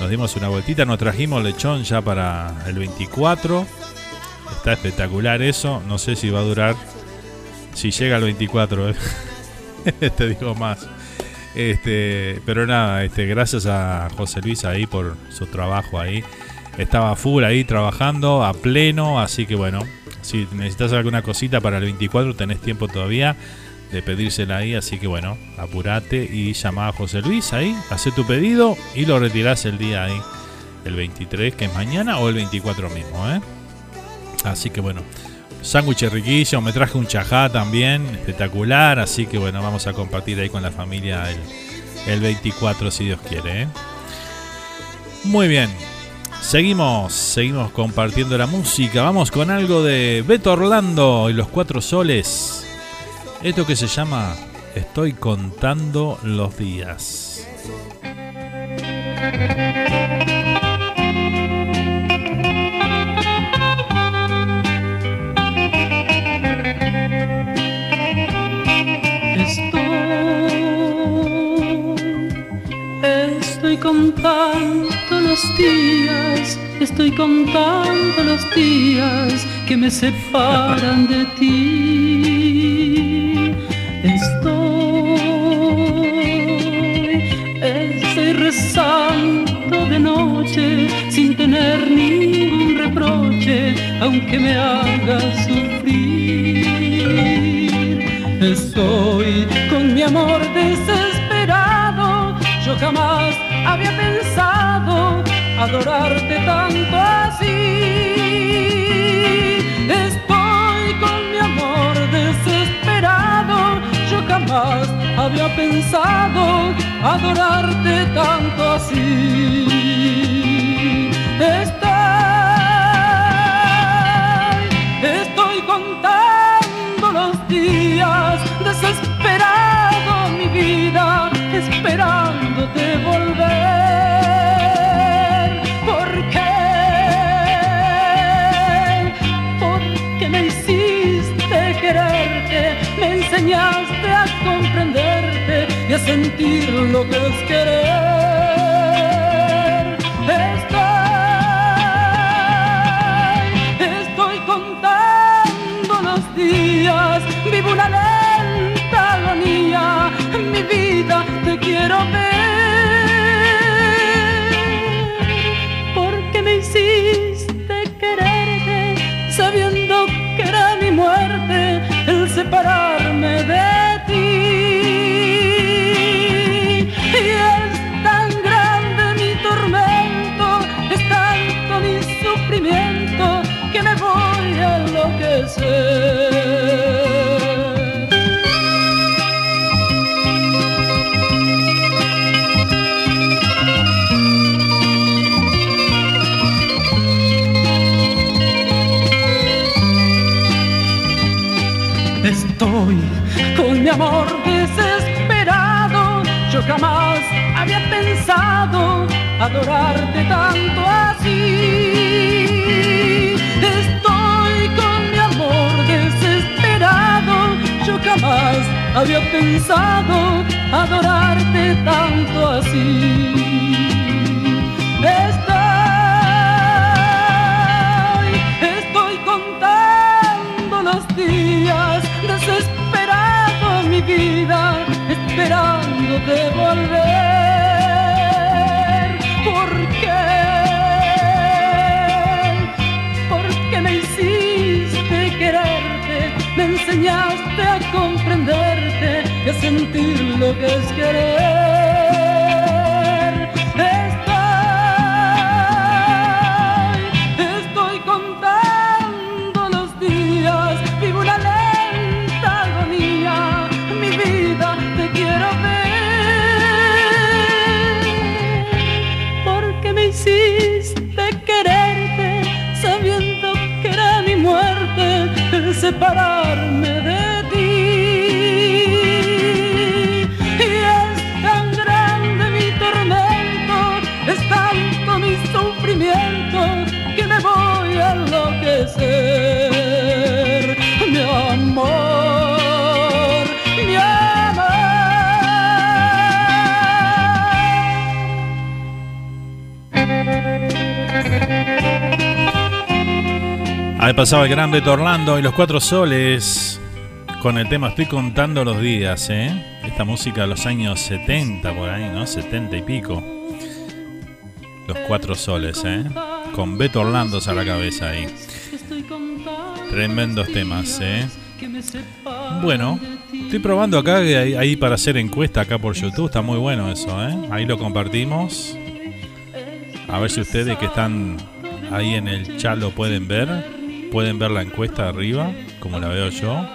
nos dimos una vueltita, nos trajimos lechón ya para el 24. Está espectacular eso. No sé si va a durar. Si llega al 24. ¿eh? Te digo más. Este, pero nada, este, gracias a José Luis ahí por su trabajo ahí. Estaba full ahí trabajando a pleno, así que bueno, si necesitas alguna cosita para el 24 tenés tiempo todavía de pedírsela ahí, así que bueno, apurate y llama a José Luis ahí, hace tu pedido y lo retirás el día ahí, el 23, que es mañana, o el 24 mismo, ¿eh? Así que bueno, sándwich riquísimo, me traje un chajá también, espectacular, así que bueno, vamos a compartir ahí con la familia el, el 24 si Dios quiere, ¿eh? Muy bien, Seguimos, seguimos compartiendo la música. Vamos con algo de Beto Orlando y los Cuatro Soles. Esto que se llama Estoy contando los días. Estoy, estoy contando los días, estoy contando los días que me separan de ti. Estoy, estoy rezando de noche sin tener ningún reproche, aunque me haga sufrir. Estoy con mi amor desesperado, yo jamás había pensado adorarte tanto así. Estoy con mi amor desesperado, yo jamás había pensado adorarte tanto así. Estoy, estoy contando los días, desesperado mi vida, esperándote volver. enseñaste a comprenderte y a sentir lo que es querer. Estoy, estoy contando los días, vivo una lenta agonía, mi vida te quiero ver. Amor desesperado. Yo jamás había pensado adorarte tanto así. Estoy con mi amor desesperado. Yo jamás había pensado adorarte tanto así. Esperándote volver. ¿Por qué? Porque me hiciste quererte, me enseñaste a comprenderte y a sentir lo que es querer. El Ahí pasaba el gran Beto Orlando y los cuatro soles con el tema Estoy contando los días, ¿eh? Esta música de los años 70 por ahí, ¿no? 70 y pico. Los cuatro soles, ¿eh? Con Beto Orlando a la cabeza ahí. Tremendos temas, ¿eh? Bueno, estoy probando acá ahí para hacer encuesta acá por YouTube. Está muy bueno eso, ¿eh? Ahí lo compartimos. A ver si ustedes que están ahí en el chat lo pueden ver. Pueden ver la encuesta arriba, como la veo yo.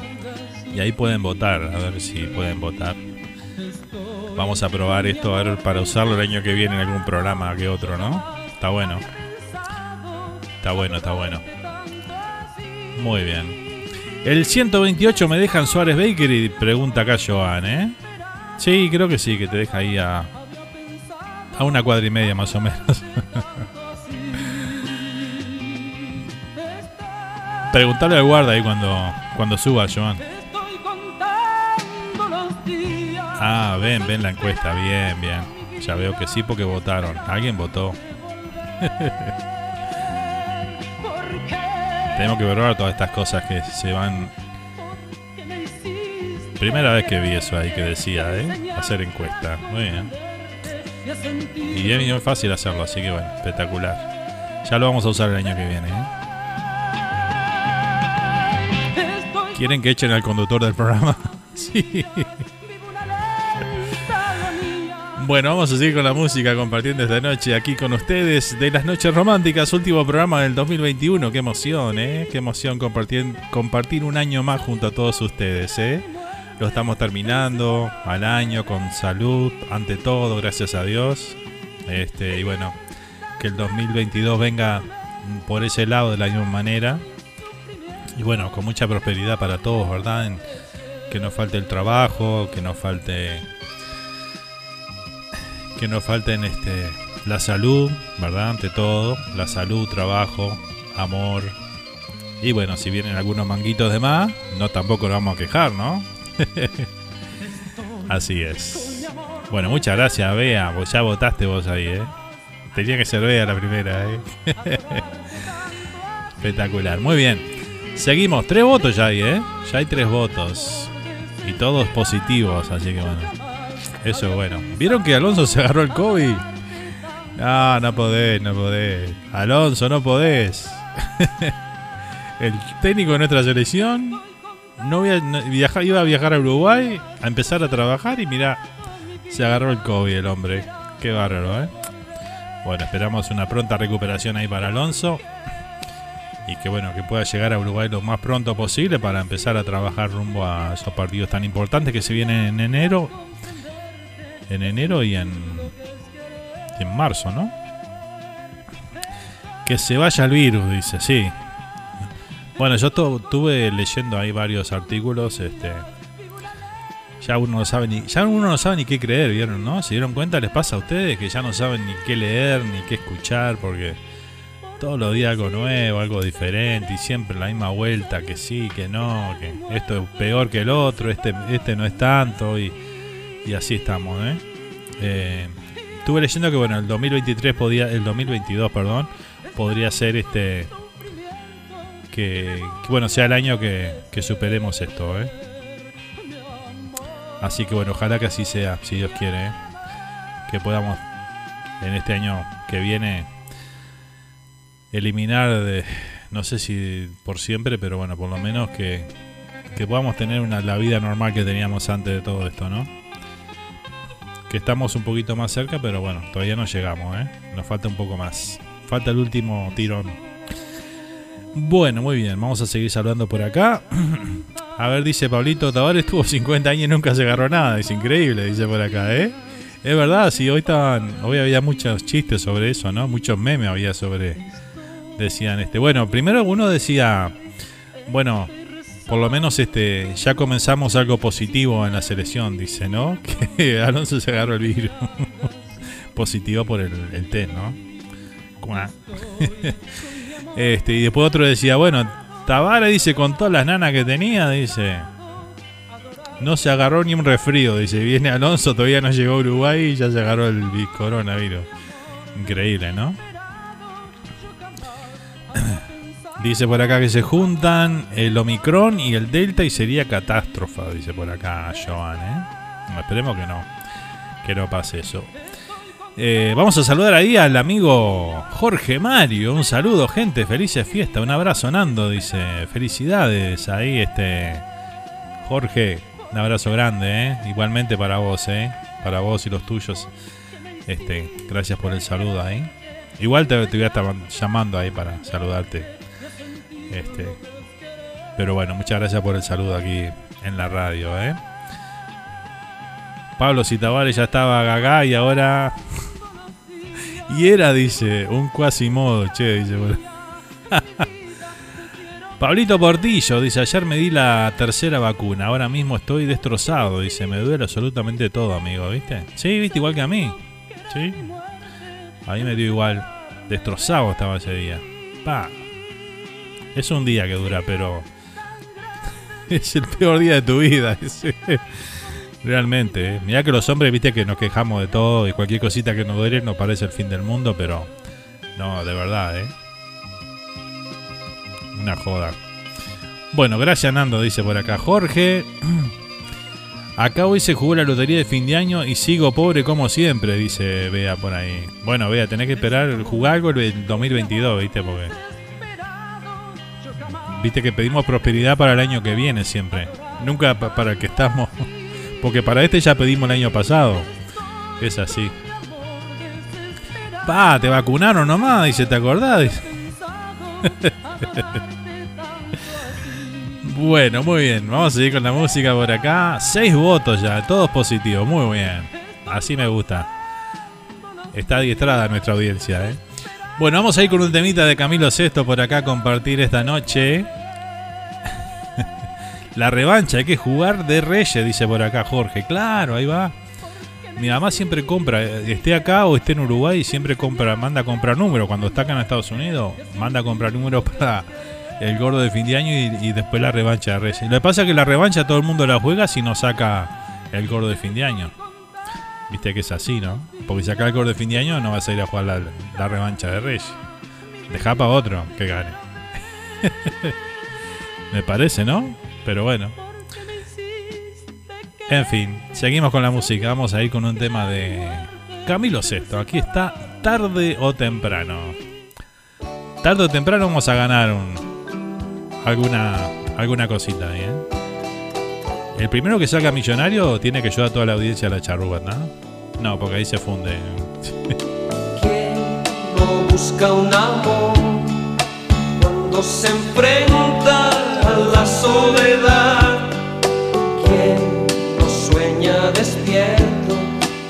Y ahí pueden votar, a ver si pueden votar. Vamos a probar esto a ver, para usarlo el año que viene en algún programa que otro, ¿no? Está bueno. Está bueno, está bueno. Muy bien. El 128 me dejan Suárez Bakery, pregunta acá Joan, ¿eh? Sí, creo que sí, que te deja ahí a, a una cuadra y media más o menos. Preguntarle al guarda ahí cuando, cuando suba, Joan. Ah, ven, ven la encuesta, bien, bien. Ya veo que sí porque votaron. Alguien votó. Tenemos que probar todas estas cosas que se van. Primera vez que vi eso ahí que decía, ¿eh? Hacer encuesta. Muy bien. Y bien, bien fácil hacerlo, así que bueno, espectacular. Ya lo vamos a usar el año que viene, ¿eh? ¿Quieren que echen al conductor del programa? sí. Bueno, vamos a seguir con la música compartiendo esta noche aquí con ustedes de las noches románticas, último programa del 2021. Qué emoción, ¿eh? Qué emoción compartir, compartir un año más junto a todos ustedes, ¿eh? Lo estamos terminando al año con salud, ante todo, gracias a Dios. Este, y bueno, que el 2022 venga por ese lado de la misma manera. Y bueno, con mucha prosperidad para todos, ¿verdad? Que no falte el trabajo, que no falte que no falten este la salud, ¿verdad? Ante todo, la salud, trabajo, amor. Y bueno, si vienen algunos manguitos de más, no tampoco nos vamos a quejar, ¿no? Así es. Bueno, muchas gracias, Bea. Vos ya votaste vos ahí, ¿eh? Tenía que ser Bea la primera, ¿eh? Espectacular. Muy bien. Seguimos. Tres votos ya hay, ¿eh? Ya hay tres votos. Y todos positivos, así que bueno. Eso es bueno. ¿Vieron que Alonso se agarró el COVID? No, no podés, no podés. Alonso, no podés. el técnico de nuestra selección no, iba a viajar a Uruguay a empezar a trabajar y mira, se agarró el COVID el hombre. Qué bárbaro, ¿eh? Bueno, esperamos una pronta recuperación ahí para Alonso. Y que bueno, que pueda llegar a Uruguay lo más pronto posible para empezar a trabajar rumbo a esos partidos tan importantes que se vienen en enero. En enero y en, en marzo, ¿no? Que se vaya el virus, dice, sí. Bueno, yo estuve leyendo ahí varios artículos, este. Ya uno no sabe ni, ya uno no sabe ni qué creer, ¿vieron? ¿No? ¿Se dieron cuenta? ¿Les pasa a ustedes que ya no saben ni qué leer ni qué escuchar? Porque todos los días algo nuevo, algo diferente y siempre la misma vuelta, que sí, que no, que esto es peor que el otro, este, este no es tanto y, y así estamos, ¿eh? Eh, Estuve leyendo que bueno, el 2023 podía, el 2022, perdón, podría ser este que, que, bueno sea el año que, que superemos esto, ¿eh? Así que bueno, ojalá que así sea, si Dios quiere, ¿eh? que podamos en este año que viene eliminar de, no sé si por siempre, pero bueno, por lo menos que, que podamos tener una, la vida normal que teníamos antes de todo esto, ¿no? Que estamos un poquito más cerca, pero bueno, todavía no llegamos, ¿eh? Nos falta un poco más. Falta el último tirón. Bueno, muy bien, vamos a seguir saludando por acá. A ver, dice Pablito Tavares, tuvo 50 años y nunca se agarró nada. Es increíble, dice por acá, ¿eh? Es verdad, sí, hoy estaban, hoy había muchos chistes sobre eso, ¿no? Muchos memes había sobre, decían este. Bueno, primero uno decía, bueno, por lo menos este, ya comenzamos algo positivo en la selección, dice, ¿no? Que Alonso se agarró el virus. positivo por el, el test, ¿no? Este, y después otro decía, bueno, Tavares dice, con todas las nanas que tenía, dice, no se agarró ni un resfrío, dice, viene Alonso, todavía no llegó a Uruguay y ya se agarró el vi- coronavirus. Increíble, ¿no? Dice por acá que se juntan el Omicron y el Delta y sería catástrofe, dice por acá Joan, ¿eh? Esperemos que no, que no pase eso. Eh, vamos a saludar ahí al amigo Jorge Mario. Un saludo, gente. Felices fiestas. Un abrazo, Nando. Dice, felicidades ahí, este. Jorge, un abrazo grande, ¿eh? Igualmente para vos, ¿eh? Para vos y los tuyos. Este, gracias por el saludo ahí. Igual te, te voy a estar llamando ahí para saludarte. Este. Pero bueno, muchas gracias por el saludo aquí en la radio, ¿eh? Pablo Citavares ya estaba gaga y ahora. y era, dice, un cuasimodo, che, dice. bueno. Pablito Portillo dice: Ayer me di la tercera vacuna, ahora mismo estoy destrozado. Dice: Me duele absolutamente todo, amigo, ¿viste? Sí, viste, igual que a mí. Sí. A mí me dio igual. Destrozado estaba ese día. Pa. Es un día que dura, pero. es el peor día de tu vida. Realmente, ¿eh? mirá que los hombres, viste que nos quejamos de todo y cualquier cosita que nos duele nos parece el fin del mundo, pero no, de verdad, ¿eh? Una joda. Bueno, gracias Nando, dice por acá Jorge. Acá hoy se jugó la lotería de fin de año y sigo pobre como siempre, dice Bea por ahí. Bueno, Bea, tenés que esperar jugar algo el 2022, viste, porque... Viste que pedimos prosperidad para el año que viene siempre. Nunca pa- para el que estamos... Porque para este ya pedimos el año pasado. Es así. Pa, te vacunaron nomás, dice, ¿te acordás? Bueno, muy bien. Vamos a seguir con la música por acá. Seis votos ya, todos positivos. Muy bien. Así me gusta. Está adiestrada nuestra audiencia, ¿eh? Bueno, vamos a ir con un temita de Camilo Sesto por acá a compartir esta noche. La revancha, hay que jugar de Reyes, dice por acá Jorge. Claro, ahí va. Mi mamá siempre compra, eh, esté acá o esté en Uruguay, siempre compra, manda a comprar números. Cuando está acá en Estados Unidos, manda a comprar números para el gordo de fin de año y, y después la revancha de Reyes. Lo que pasa es que la revancha todo el mundo la juega si no saca el gordo de fin de año. Viste que es así, ¿no? Porque si saca el de fin de año no vas a ir a jugar la, la revancha de Reyes. Deja para otro que gane. Me parece, ¿no? Pero bueno. En fin, seguimos con la música. Vamos a ir con un tema de Camilo Sesto. Aquí está tarde o temprano. Tarde o temprano vamos a ganar un, alguna, alguna cosita ahí, ¿eh? El primero que salga millonario tiene que ayudar a toda la audiencia a la charruga, ¿no? No, porque ahí se funde. ¿Quién no busca un amor cuando se enfrenta a la soledad? ¿Quién no sueña despierto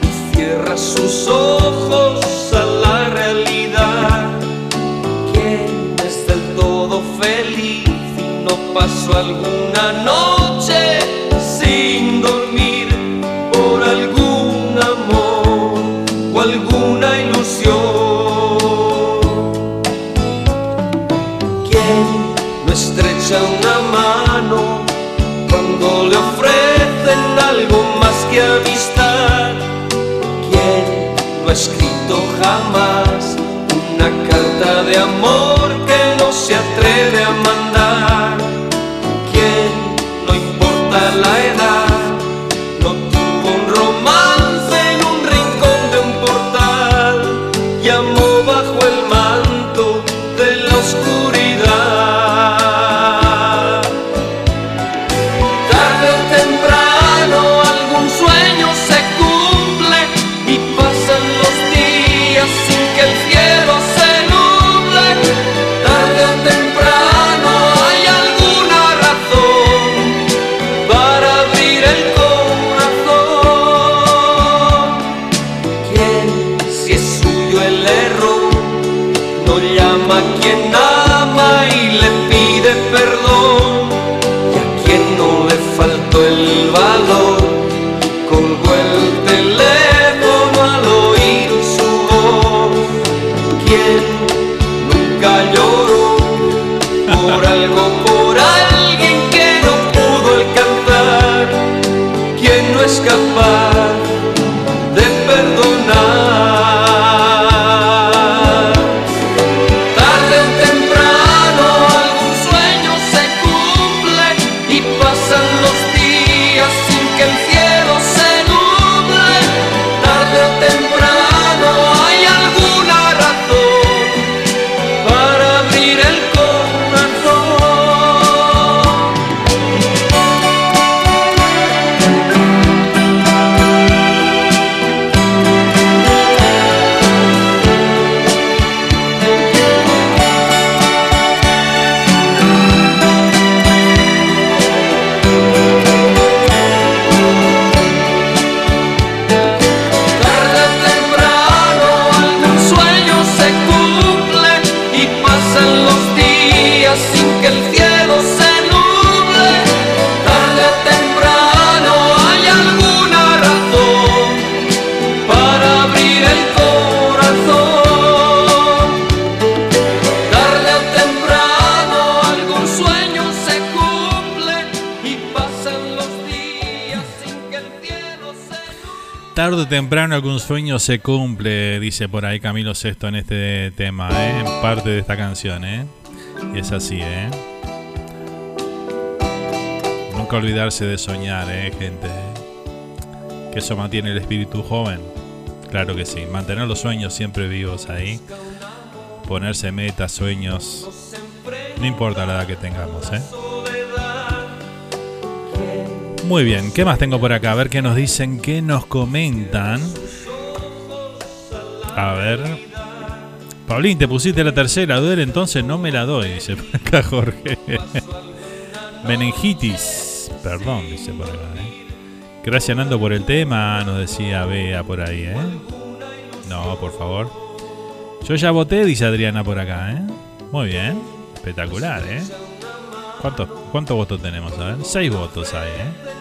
y cierra sus ojos a la realidad? ¿Quién es del todo feliz y no pasó alguna noche algo más que amistad? ¿Quién no ha escrito jamás una carta de amor que no se atreve a mandar? Temprano algún sueño se cumple, dice por ahí Camilo Sesto en este tema, ¿eh? en parte de esta canción. ¿eh? Y es así, ¿eh? Nunca olvidarse de soñar, ¿eh, gente? Que eso mantiene el espíritu joven. Claro que sí, mantener los sueños siempre vivos ahí. Ponerse metas, sueños. No importa la edad que tengamos, ¿eh? Muy bien, ¿qué más tengo por acá? A ver qué nos dicen, qué nos comentan. A ver. Paulín, te pusiste la tercera, duele, entonces no me la doy, dice por acá Jorge. Meningitis, perdón, dice por acá. ¿eh? Gracias Nando por el tema, nos decía Bea por ahí, ¿eh? No, por favor. Yo ya voté, dice Adriana por acá, ¿eh? Muy bien, espectacular, ¿eh? ¿Cuántos, ¿Cuántos votos tenemos? A ver, seis votos hay, ¿eh?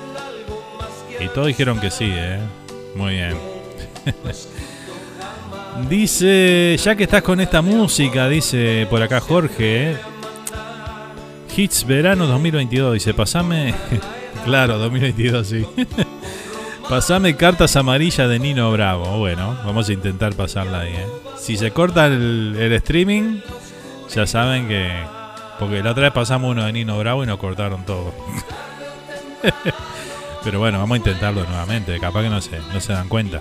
Y todos dijeron que sí, ¿eh? Muy bien. dice, ya que estás con esta música, dice por acá Jorge, ¿eh? Hits Verano 2022, dice, pasame... claro, 2022, sí. pasame cartas amarillas de Nino Bravo. Bueno, vamos a intentar pasarla ahí, ¿eh? Si se corta el, el streaming, ya saben que... Porque la otra vez pasamos uno de Nino Bravo y nos cortaron todo. Pero bueno, vamos a intentarlo nuevamente. Capaz que no se, no se dan cuenta.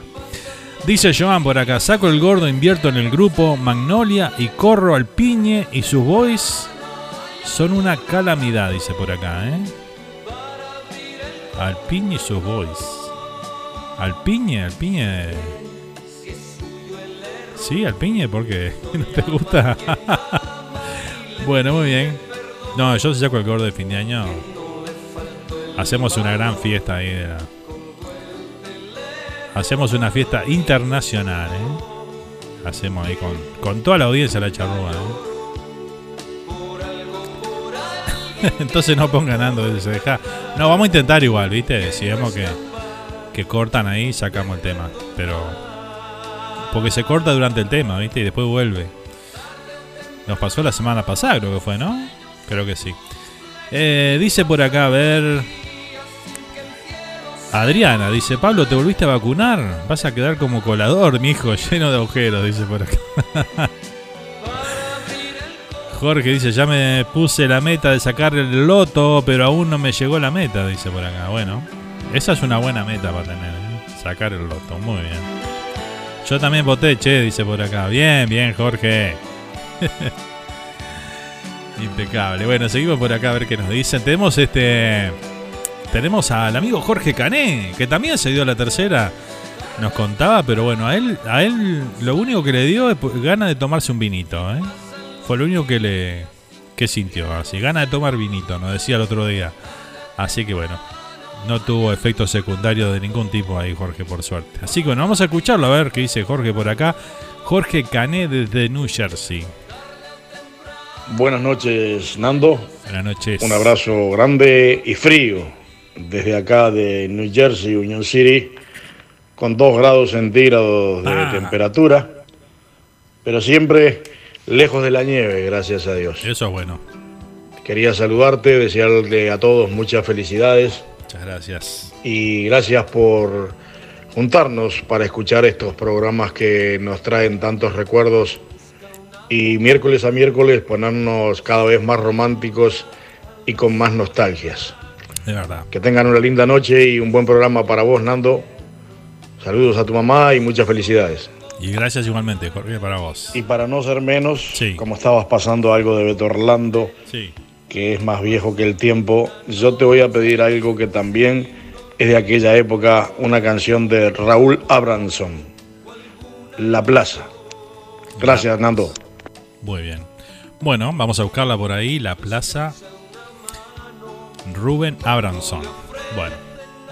Dice Joan por acá, saco el gordo, invierto en el grupo Magnolia y corro al piñe y sus boys son una calamidad, dice por acá, ¿eh? Al piñe y sus boys. Al piñe, al piñe. Sí, al piñe, porque no te gusta. bueno, muy bien. No, yo si saco el gordo de fin de año. Hacemos una gran fiesta ahí de la, Hacemos una fiesta internacional, ¿eh? Hacemos ahí con, con toda la audiencia la charrúa, ¿eh? Entonces no pongan ando, se deja. No, vamos a intentar igual, ¿viste? Si vemos que, que cortan ahí, sacamos el tema. Pero. Porque se corta durante el tema, ¿viste? Y después vuelve. Nos pasó la semana pasada, creo que fue, ¿no? Creo que sí. Eh, dice por acá, a ver. Adriana dice, Pablo, ¿te volviste a vacunar? Vas a quedar como colador, mi hijo, lleno de agujeros, dice por acá. Jorge dice, ya me puse la meta de sacar el loto, pero aún no me llegó la meta, dice por acá. Bueno, esa es una buena meta para tener, ¿eh? sacar el loto, muy bien. Yo también voté, che, dice por acá. Bien, bien, Jorge. Impecable. Bueno, seguimos por acá a ver qué nos dicen. Tenemos este tenemos al amigo Jorge Cané, que también se dio la tercera. Nos contaba, pero bueno, a él, a él lo único que le dio es gana de tomarse un vinito. ¿eh? Fue lo único que le que sintió. Así, gana de tomar vinito, nos decía el otro día. Así que bueno, no tuvo efectos secundarios de ningún tipo ahí, Jorge, por suerte. Así que bueno, vamos a escucharlo a ver qué dice Jorge por acá. Jorge Cané desde New Jersey. Buenas noches, Nando. Buenas noches. Un abrazo grande y frío desde acá de New Jersey, Union City, con 2 grados centígrados de Ah. temperatura, pero siempre lejos de la nieve, gracias a Dios. Eso es bueno. Quería saludarte, desearle a todos muchas felicidades Muchas gracias. y gracias por juntarnos para escuchar estos programas que nos traen tantos recuerdos y miércoles a miércoles ponernos cada vez más románticos y con más nostalgias. De verdad. Que tengan una linda noche y un buen programa para vos, Nando. Saludos a tu mamá y muchas felicidades. Y gracias igualmente, Jorge, para vos. Y para no ser menos, como estabas pasando algo de Beto Orlando, Sí. que es más viejo que el tiempo, yo te voy a pedir algo que también es de aquella época, una canción de Raúl Abranson, La Plaza. Gracias, Nando. Muy bien. Bueno, vamos a buscarla por ahí, la plaza Rubén Abramson. Bueno,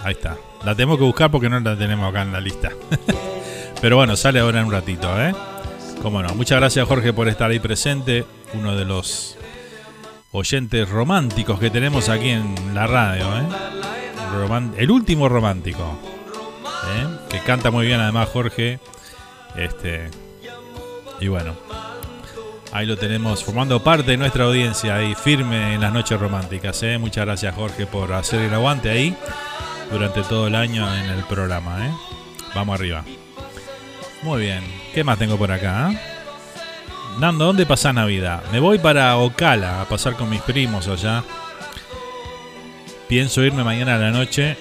ahí está. La tenemos que buscar porque no la tenemos acá en la lista. Pero bueno, sale ahora en un ratito, ¿eh? Cómo no. Muchas gracias, Jorge, por estar ahí presente. Uno de los oyentes románticos que tenemos aquí en la radio, ¿eh? El último romántico. ¿eh? Que canta muy bien, además, Jorge. Este. Y bueno, Ahí lo tenemos formando parte de nuestra audiencia ahí firme en las noches románticas. ¿eh? Muchas gracias Jorge por hacer el aguante ahí durante todo el año en el programa. ¿eh? Vamos arriba. Muy bien. ¿Qué más tengo por acá? eh? Nando, ¿dónde pasás Navidad? Me voy para Ocala a pasar con mis primos allá. Pienso irme mañana a la noche.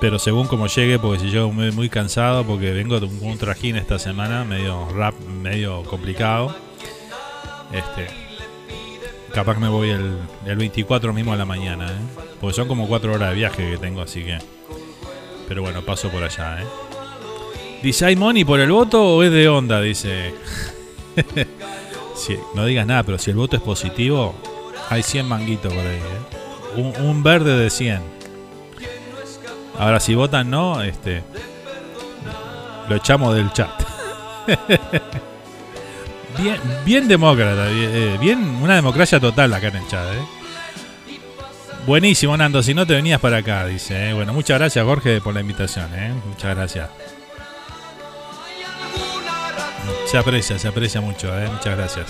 Pero según como llegue, porque si llego muy, muy cansado, porque vengo de un, un trajín esta semana, medio rap, medio complicado. Este. Capaz me voy el, el 24 mismo a la mañana, ¿eh? Porque son como 4 horas de viaje que tengo, así que. Pero bueno, paso por allá, ¿eh? Dice, ¿hay money por el voto o es de onda? Dice. No digas nada, pero si el voto es positivo, hay 100 manguitos por ahí, ¿eh? Un, un verde de 100. Ahora, si votan no, este. Lo echamos del chat. bien, bien demócrata, bien, eh, bien- una democracia total acá en el chat, ¿eh? Buenísimo, Nando. Si no te venías para acá, dice. ¿eh? Bueno, muchas gracias, Jorge, por la invitación. ¿eh? Muchas gracias. Se aprecia, se aprecia mucho. Muchas gracias.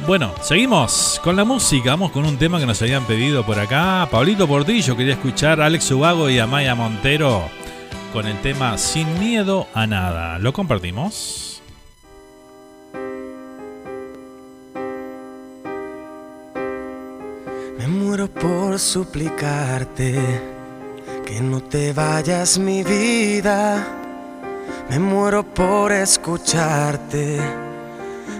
Bueno, seguimos con la música. Vamos con un tema que nos habían pedido por acá. Pablito Portillo quería escuchar a Alex Ubago y a Maya Montero con el tema Sin miedo a nada. ¿Lo compartimos? Me muero por suplicarte que no te vayas mi vida. Me muero por escucharte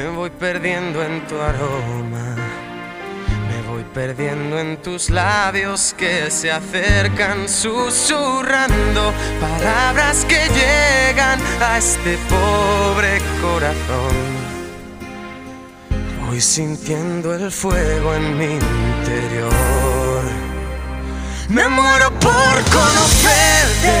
Me voy perdiendo en tu aroma, me voy perdiendo en tus labios que se acercan susurrando palabras que llegan a este pobre corazón. Voy sintiendo el fuego en mi interior. Me muero por conocerte,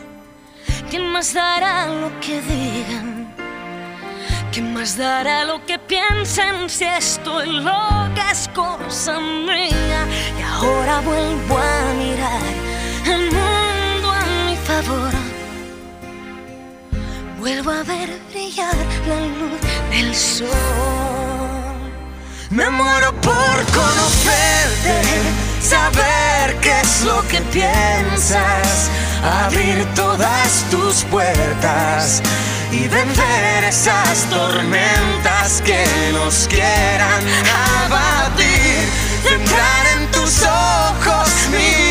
¿Quién más dará lo que digan? ¿Quién más dará lo que piensen si estoy loca es cosa mía? Y ahora vuelvo a mirar el mundo a mi favor. Vuelvo a ver brillar la luz del sol. Me muero por conocerte, saber qué es lo que piensas, abrir todas tus puertas y vencer esas tormentas que nos quieran abatir. Centrar en tus ojos mi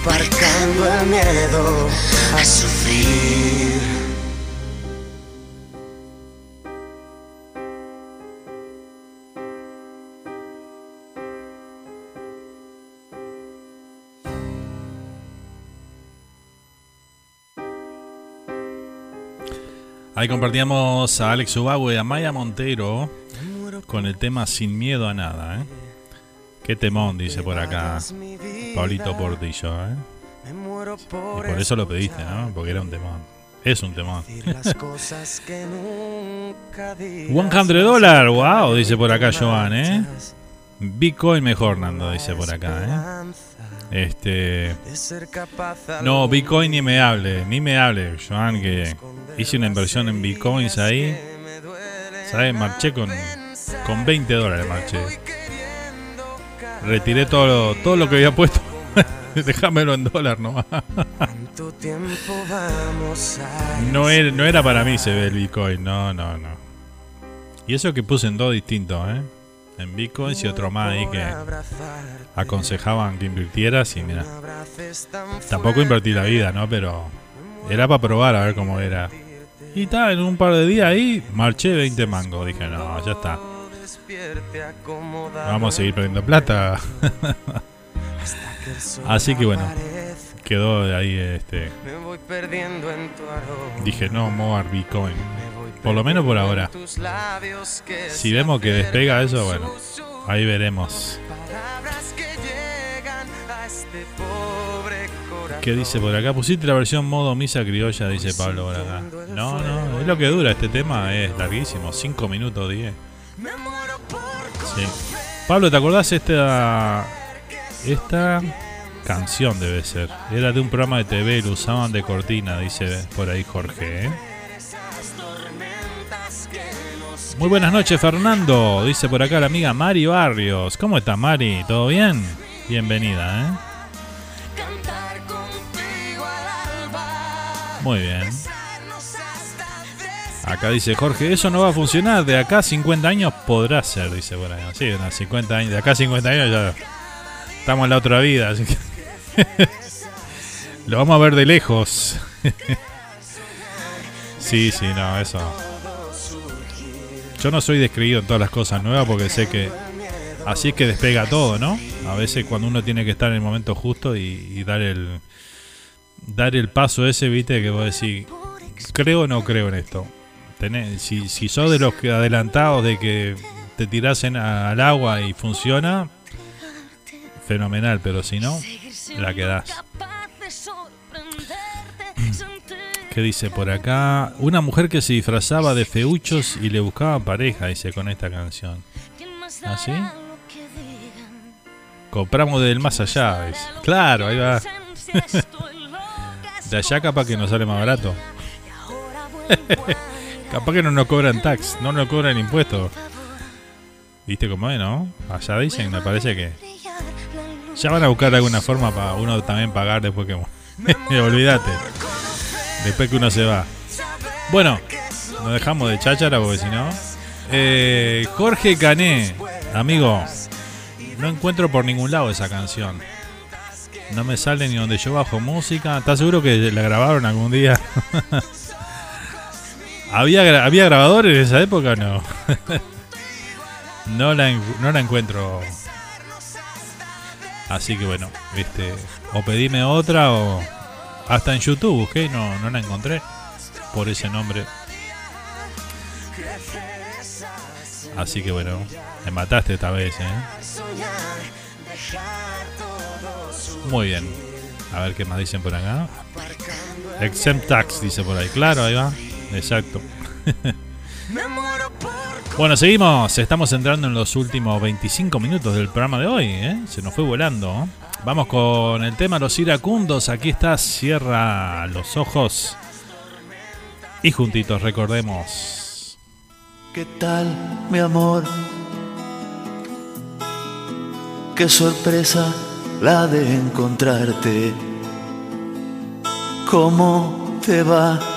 aparcando el miedo a sufrir. Ahí compartíamos a Alex Ubago y a Maya Montero con el tema Sin Miedo a Nada. ¿eh? Qué temón, dice por acá Pablito Portillo. ¿eh? Y por eso lo pediste, ¿no? Porque era un temón. Es un temón. 100 dólares, wow, dice por acá Joan, ¿eh? Bitcoin mejor, Nando, dice por acá, ¿eh? Este. No, Bitcoin ni me hable, ni me hable, Joan, que hice una inversión en Bitcoins ahí. ¿Sabes? Marché con, con 20 dólares, marché. Retiré todo lo, todo lo que había puesto. Déjamelo en dólar nomás. no, era, no era para mí se ve el Bitcoin, no, no, no. Y eso que puse en dos distintos, ¿eh? En Bitcoins y otro más ahí que aconsejaban que invirtieras y mira. Tampoco invertí la vida, ¿no? Pero era para probar a ver cómo era. Y tal, en un par de días ahí marché 20 mangos. Dije, no, ya está. Vamos a seguir perdiendo plata. Así que bueno, quedó ahí este. Dije, no, mover Bitcoin. Por lo menos por ahora. Si vemos que despega eso, bueno, ahí veremos. ¿Qué dice por acá? Pusiste la versión modo misa criolla, dice Pablo por acá. No, no, es lo que dura este tema, es larguísimo, 5 minutos 10. Sí. Pablo, ¿te acordás esta esta canción debe ser? Era de un programa de TV lo usaban de cortina, dice por ahí Jorge, ¿eh? Muy buenas noches, Fernando. Dice por acá la amiga Mari Barrios. ¿Cómo está, Mari? ¿Todo bien? Bienvenida, ¿eh? Muy bien. Acá dice Jorge, eso no va a funcionar. De acá a 50 años podrá ser, dice por. Sí, 50 años. De acá a 50 años ya estamos en la otra vida. Así que Lo vamos a ver de lejos. sí, sí, no, eso. Yo no soy descreído en todas las cosas nuevas porque sé que así es que despega todo, ¿no? A veces cuando uno tiene que estar en el momento justo y, dar el dar el paso ese, viste, que vos decís, creo o no creo en esto. Tenés, si, si sos de los que adelantados de que te tirasen al agua y funciona, fenomenal, pero si no, la quedás. ¿Qué dice por acá? Una mujer que se disfrazaba de feuchos y le buscaba pareja, dice con esta canción. ¿Así? ¿Ah, Compramos del más allá, dice. Claro, ahí va. de allá capaz que nos sale más barato. capaz que no nos cobran tax, no nos cobran impuestos. ¿Viste cómo es, no? Allá dicen, me parece que... Ya van a buscar alguna forma para uno también pagar después que... Olvídate. Después que uno se va. Bueno, nos dejamos de cháchara porque si no. Eh, Jorge Cané, amigo, no encuentro por ningún lado esa canción. No me sale ni donde yo bajo música. ¿Estás seguro que la grabaron algún día? ¿Había, ¿Había grabadores en esa época no? no, la, no la encuentro. Así que bueno, este, o pedime otra o hasta en YouTube busqué no, no la encontré por ese nombre. Así que bueno, me mataste esta vez, ¿eh? Muy bien. A ver qué más dicen por acá. Exempt tax, dice por ahí. Claro, ahí va. Exacto. bueno, seguimos. Estamos entrando en los últimos 25 minutos del programa de hoy. ¿eh? Se nos fue volando. Vamos con el tema Los iracundos. Aquí está, cierra los ojos. Y juntitos recordemos. ¿Qué tal, mi amor? Qué sorpresa la de encontrarte. ¿Cómo te va?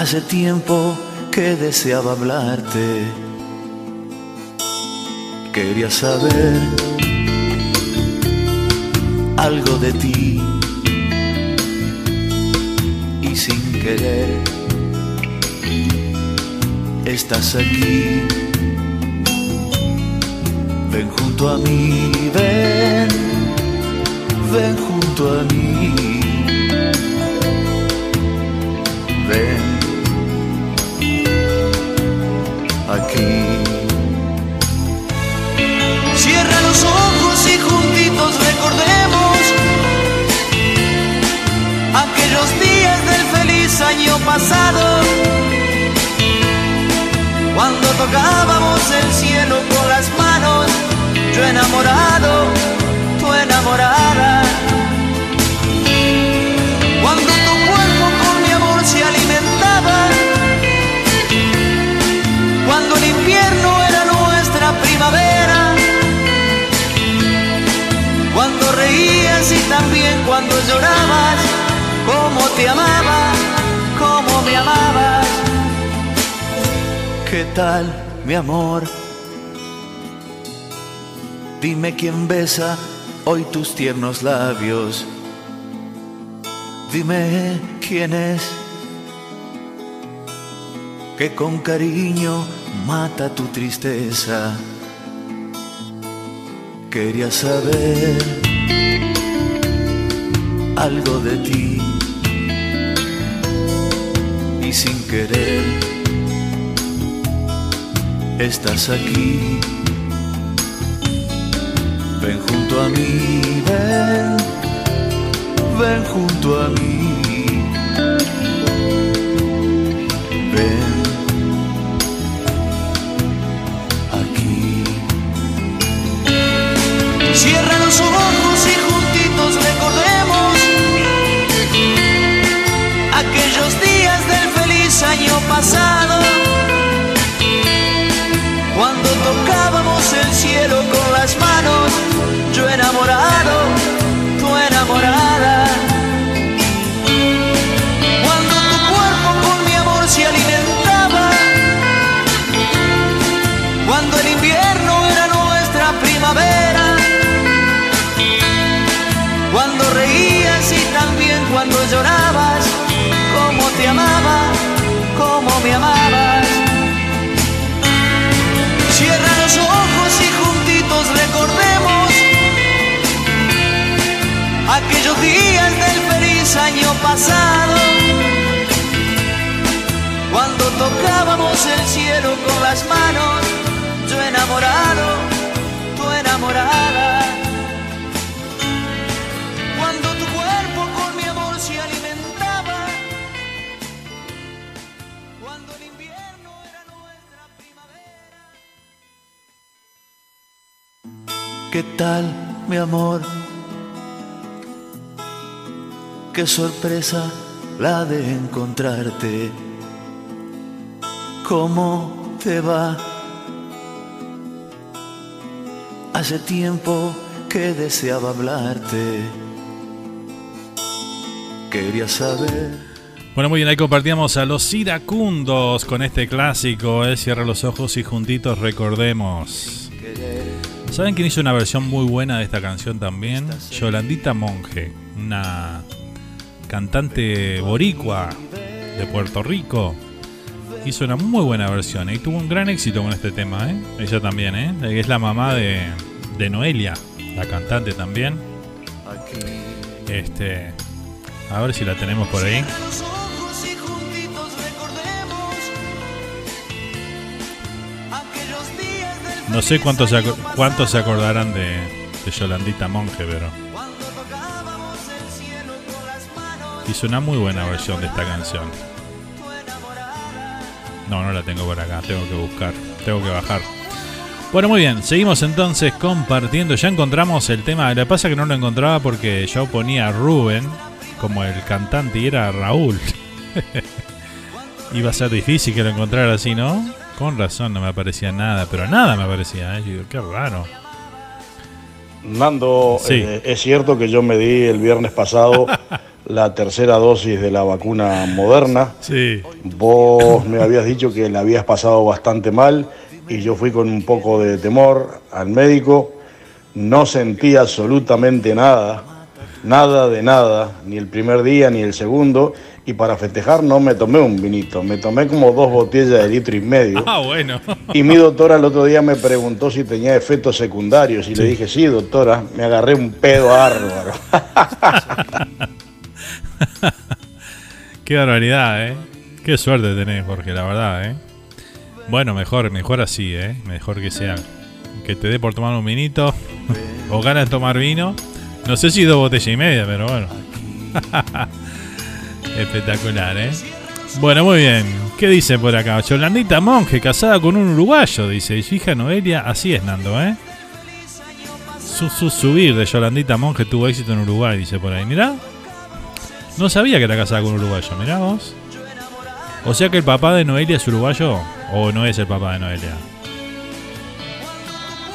Hace tiempo que deseaba hablarte. Quería saber algo de ti y sin querer estás aquí. Ven junto a mí, ven, ven junto a mí. ven año pasado, cuando tocábamos el cielo con las manos, yo enamorado, tú enamorada. Cuando tu cuerpo con mi amor se alimentaba, cuando el invierno era nuestra primavera, cuando reías y también cuando llorabas, como te amaba, ¿Qué tal, mi amor? Dime quién besa hoy tus tiernos labios. Dime quién es que con cariño mata tu tristeza. Quería saber algo de ti sin querer estás aquí. Ven junto a mí, ven, ven junto a mí. Sorpresa la de encontrarte. ¿Cómo te va? Hace tiempo que deseaba hablarte. Quería saber. Bueno, muy bien, ahí compartíamos a los iracundos con este clásico, ¿eh? Cierra los ojos y juntitos recordemos. ¿Saben quién hizo una versión muy buena de esta canción también? Yolandita Monge, una cantante boricua de Puerto Rico. Hizo una muy buena versión ¿eh? y tuvo un gran éxito con este tema, ¿eh? Ella también, ¿eh? Es la mamá de, de Noelia, la cantante también. Este, a ver si la tenemos por ahí. No sé cuántos se, cuántos se acordarán de, de Yolandita Monge, pero hizo una muy buena versión de esta canción. No, no la tengo por acá, tengo que buscar, tengo que bajar. Bueno, muy bien, seguimos entonces compartiendo. Ya encontramos el tema. Lo que pasa es que no lo encontraba porque yo ponía a Rubén como el cantante y era Raúl. Iba a ser difícil que lo encontrara así, ¿no? Con razón no me aparecía nada, pero nada me aparecía. ¿eh? Yo digo, qué raro. Nando, Sí. eh, es cierto que yo me di el viernes pasado la tercera dosis de la vacuna moderna. Sí. Vos me habías dicho que la habías pasado bastante mal y yo fui con un poco de temor al médico. No sentí absolutamente nada, nada de nada, ni el primer día ni el segundo. Y para festejar no me tomé un vinito, me tomé como dos botellas de litro y medio. Ah, bueno. Y mi doctora el otro día me preguntó si tenía efectos secundarios y le dije, sí, doctora, me agarré un pedo bárbaro. Qué barbaridad, ¿eh? Qué suerte tenés, Jorge, la verdad, ¿eh? Bueno, mejor, mejor así, ¿eh? Mejor que sea. Que te dé por tomar un vinito. o ganas de tomar vino. No sé si dos botellas y media, pero bueno. Espectacular, ¿eh? Bueno, muy bien. ¿Qué dice por acá? Yolandita Monge, casada con un uruguayo, dice. Y su hija Noelia, así es, Nando, ¿eh? Su, su subir de Yolandita Monge tuvo éxito en Uruguay, dice por ahí. Mirá. No sabía que era casada con un uruguayo, mirá vos. O sea que el papá de Noelia es uruguayo o no es el papá de Noelia.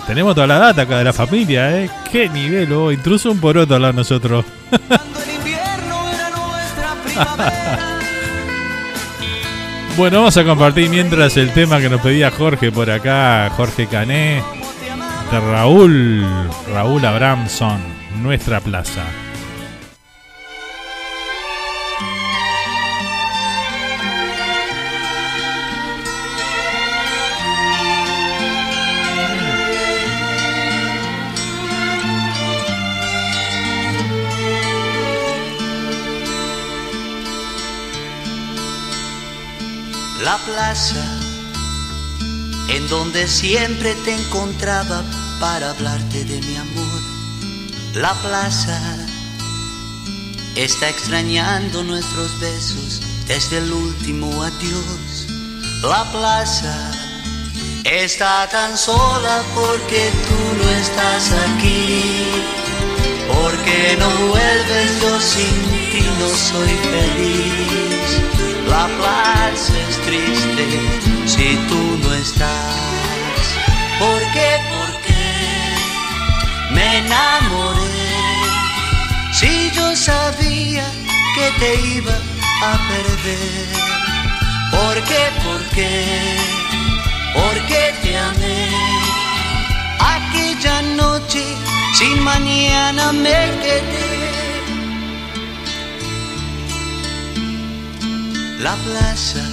Tenemos toda la data acá de la familia, ¿eh? Qué nivel, oh, intruso un poroto hablar nosotros. bueno, vamos a compartir mientras el tema que nos pedía Jorge por acá, Jorge Cané, de Raúl, Raúl Abramson, Nuestra Plaza. La plaza en donde siempre te encontraba para hablarte de mi amor. La plaza está extrañando nuestros besos desde el último adiós. La plaza está tan sola porque tú no estás aquí. Porque no vuelves, yo sin ti no soy feliz. La plaza es triste si tú no estás. ¿Por qué? Porque me enamoré. Si yo sabía que te iba a perder. ¿Por qué? ¿Por qué? Porque te amé. Aquella noche sin mañana me quedé. La plaza,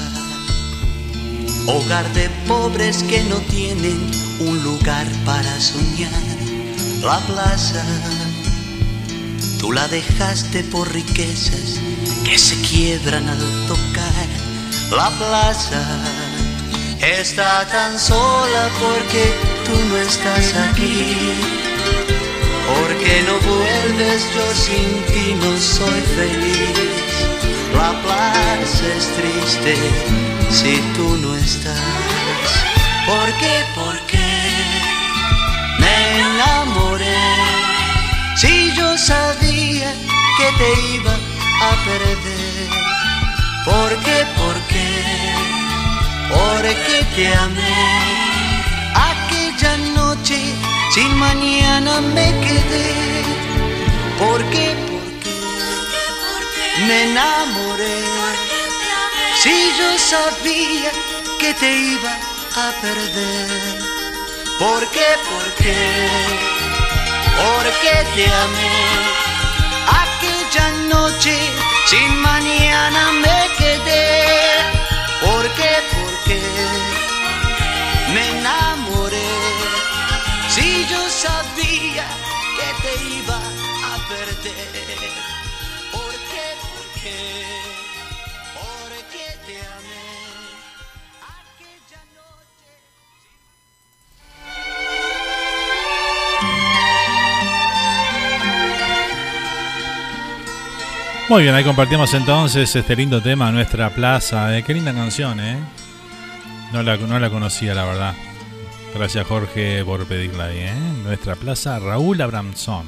hogar de pobres que no tienen un lugar para soñar. La plaza, tú la dejaste por riquezas que se quiebran al tocar. La plaza está tan sola porque tú no estás aquí. Porque no vuelves, yo sin ti no soy feliz. La plaza es triste si tú no estás. ¿Por qué? ¿Por qué me enamoré? Si yo sabía que te iba a perder. ¿Por qué? ¿Por qué? Porque te amé. Aquella noche sin mañana me quedé. ¿Por qué? Me enamoré. Si yo sabía que te iba a perder. ¿Por qué? ¿Por qué? Porque te amé. Aquella noche sin mañana me Muy bien, ahí compartimos entonces este lindo tema, Nuestra Plaza. Eh, qué linda canción, ¿eh? No la, no la conocía, la verdad. Gracias, Jorge, por pedirla ahí, ¿eh? Nuestra Plaza, Raúl Abramson.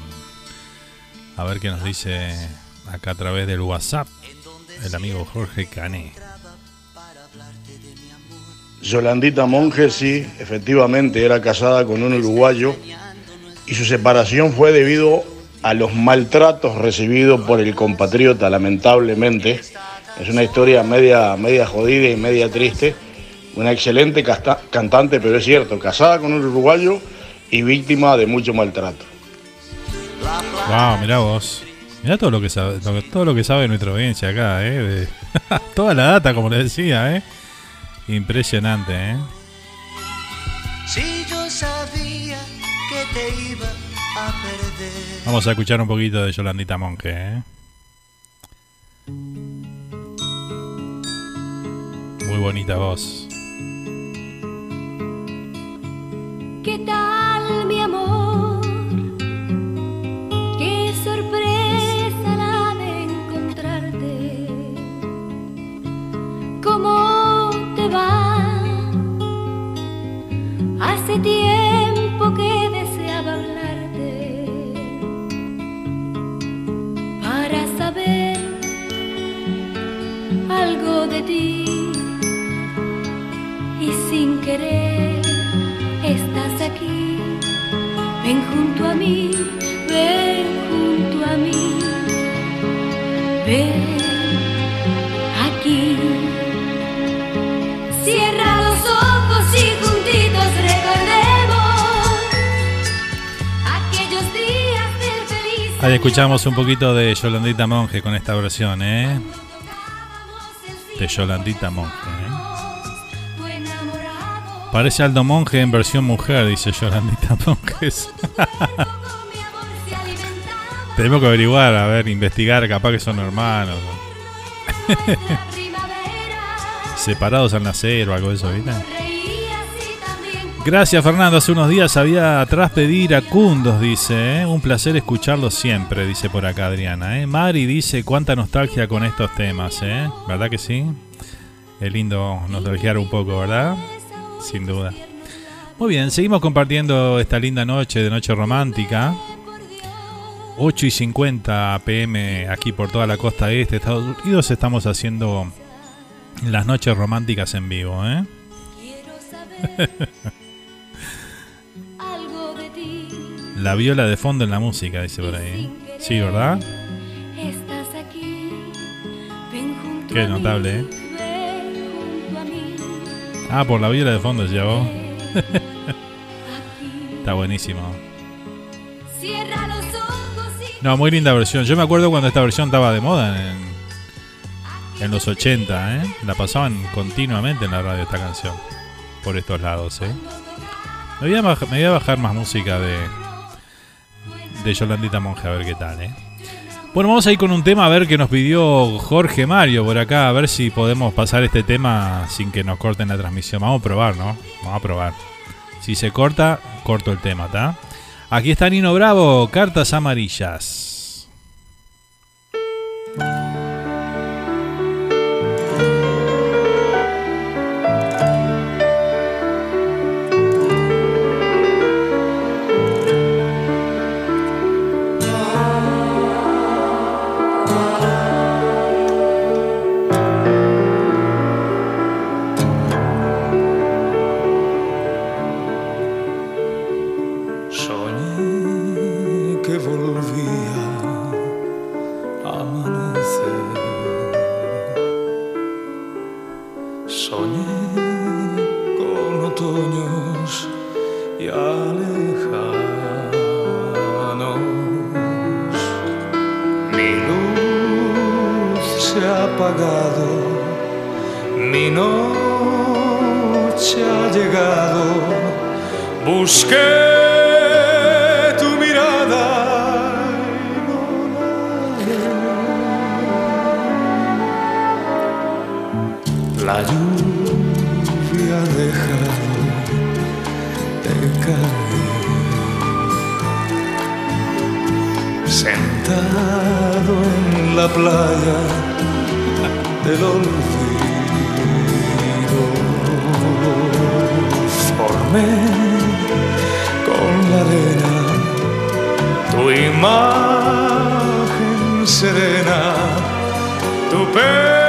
A ver qué nos dice acá a través del WhatsApp el amigo Jorge Cané. Yolandita Monge, sí, efectivamente era casada con un uruguayo y su separación fue debido a los maltratos recibidos por el compatriota, lamentablemente. Es una historia media, media jodida y media triste. Una excelente cantante, pero es cierto, casada con un uruguayo y víctima de mucho maltrato. Wow, mirá vos. Mirá todo lo que sabe, todo lo que sabe nuestra audiencia acá, eh. toda la data, como les decía, eh. Impresionante, eh. Si yo sabía que te iba Vamos a escuchar un poquito de Yolandita Monge. ¿eh? Muy bonita voz. ¿Qué tal, mi amor? Qué sorpresa la de encontrarte. ¿Cómo te va? Hace tiempo y sin querer estás aquí. Ven junto a mí, ven junto a mí, ven aquí. Cierra los ojos y juntitos recordemos aquellos días del feliz. Ahí escuchamos un poquito de Yolandita Monge con esta versión, ¿eh? De Yolandita Monge. ¿eh? Parece Aldo Monge en versión mujer, dice Yolandita Monjes. Tenemos que averiguar, a ver, investigar, capaz que son hermanos. Separados al nacer o algo de eso, ¿viste? Gracias Fernando, hace unos días había atrás pedir a Cundos, dice, ¿eh? un placer escucharlo siempre, dice por acá Adriana. ¿eh? Mari dice cuánta nostalgia con estos temas, ¿eh? ¿verdad que sí? Es lindo nostalgiar un poco, ¿verdad? Sin duda. Muy bien, seguimos compartiendo esta linda noche de noche romántica. 8 y 50 pm aquí por toda la costa este Estados Unidos estamos haciendo las noches románticas en vivo, ¿eh? La viola de fondo en la música, dice por ahí. Sí, ¿verdad? Qué notable, ¿eh? Ah, por la viola de fondo, decía vos. Está buenísimo. No, muy linda versión. Yo me acuerdo cuando esta versión estaba de moda en, en los 80, ¿eh? La pasaban continuamente en la radio esta canción. Por estos lados, ¿eh? Me voy a, me voy a bajar más música de, de Yolandita Monge, a ver qué tal, ¿eh? Bueno, vamos a ir con un tema a ver que nos pidió Jorge Mario por acá, a ver si podemos pasar este tema sin que nos corten la transmisión. Vamos a probar, ¿no? Vamos a probar. Si se corta, corto el tema, ¿está? Aquí está Nino Bravo, cartas amarillas. La lluvia ha dejado de caer. Sentado en la playa del olvido, formé con la arena tu imagen serena, tu pelo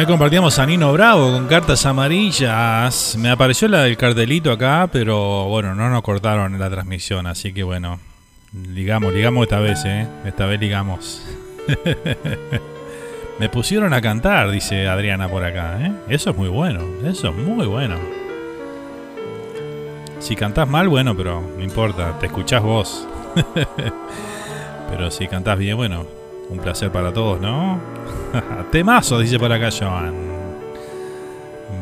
ahí compartíamos a Nino Bravo con cartas amarillas. Me apareció la del cartelito acá, pero bueno, no nos cortaron la transmisión, así que bueno, ligamos, ligamos esta vez, ¿eh? Esta vez ligamos. Me pusieron a cantar, dice Adriana por acá, ¿eh? Eso es muy bueno, eso es muy bueno. Si cantás mal, bueno, pero no importa, te escuchás vos. pero si cantás bien, bueno, un placer para todos, ¿no? Temazo, dice por acá Joan.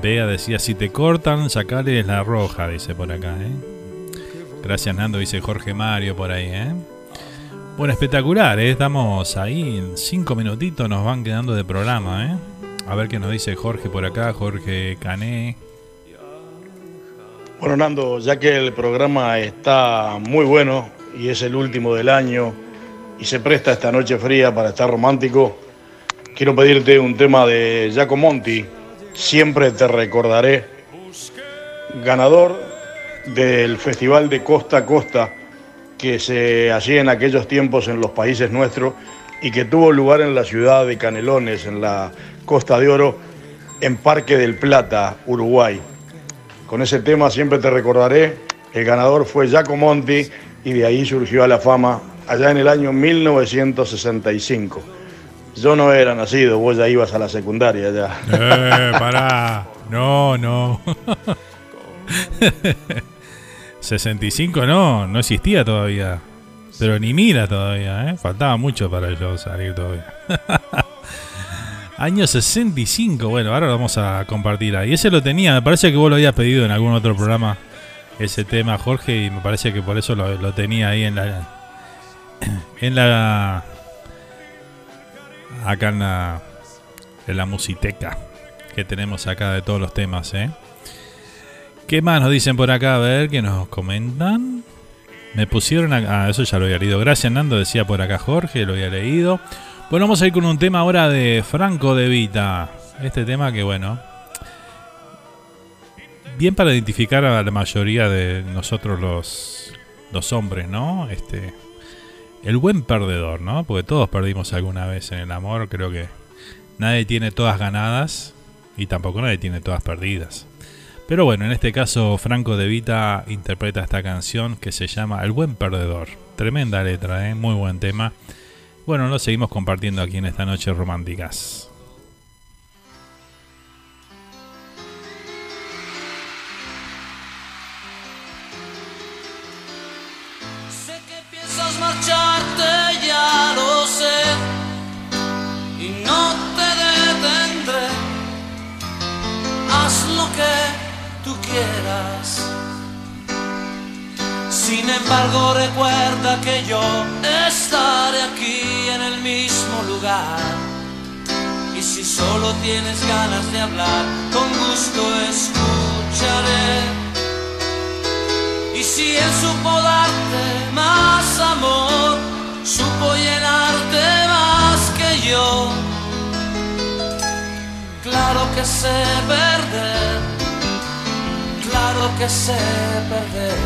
Bea decía, si te cortan, sacale la roja, dice por acá, ¿eh? Gracias Nando, dice Jorge Mario por ahí, ¿eh? Bueno, espectacular, ¿eh? Estamos ahí, en cinco minutitos nos van quedando de programa. A ver qué nos dice Jorge por acá, Jorge Cané. Bueno, Nando, ya que el programa está muy bueno y es el último del año y se presta esta noche fría para estar romántico, quiero pedirte un tema de Giacomonti, Siempre te recordaré, ganador del Festival de Costa a Costa que se hacía en aquellos tiempos en los países nuestros y que tuvo lugar en la ciudad de Canelones, en la Costa de Oro, en Parque del Plata, Uruguay. Con ese tema siempre te recordaré. El ganador fue Giacomonti y de ahí surgió a la fama allá en el año 1965. Yo no era nacido, vos ya ibas a la secundaria ya. Eh, pará. No, no. 65 no, no existía todavía. Pero ni mira todavía, ¿eh? Faltaba mucho para yo salir todavía. Año 65, bueno, ahora lo vamos a compartir ahí. Ese lo tenía, me parece que vos lo habías pedido en algún otro programa, ese tema, Jorge, y me parece que por eso lo, lo tenía ahí en la... En la... Acá en la... En la musiteca que tenemos acá de todos los temas, ¿eh? ¿Qué más nos dicen por acá? A ver, ¿qué nos comentan? Me pusieron acá. Ah, eso ya lo había leído. Gracias, Nando. Decía por acá Jorge, lo había leído. Bueno, vamos a ir con un tema ahora de Franco de Vita. Este tema que, bueno. Bien para identificar a la mayoría de nosotros los, los hombres, ¿no? Este. El buen perdedor, ¿no? Porque todos perdimos alguna vez en el amor. Creo que nadie tiene todas ganadas. Y tampoco nadie tiene todas perdidas. Pero bueno, en este caso Franco De Vita interpreta esta canción que se llama El buen perdedor. Tremenda letra, ¿eh? muy buen tema. Bueno, lo seguimos compartiendo aquí en esta noche románticas. No te detendré. Haz lo que tú quieras. Sin embargo, recuerda que yo estaré aquí en el mismo lugar. Y si solo tienes ganas de hablar, con gusto escucharé. Y si él supo darte más amor, supo llenarte más que yo. Que sé perder, claro que sé perder.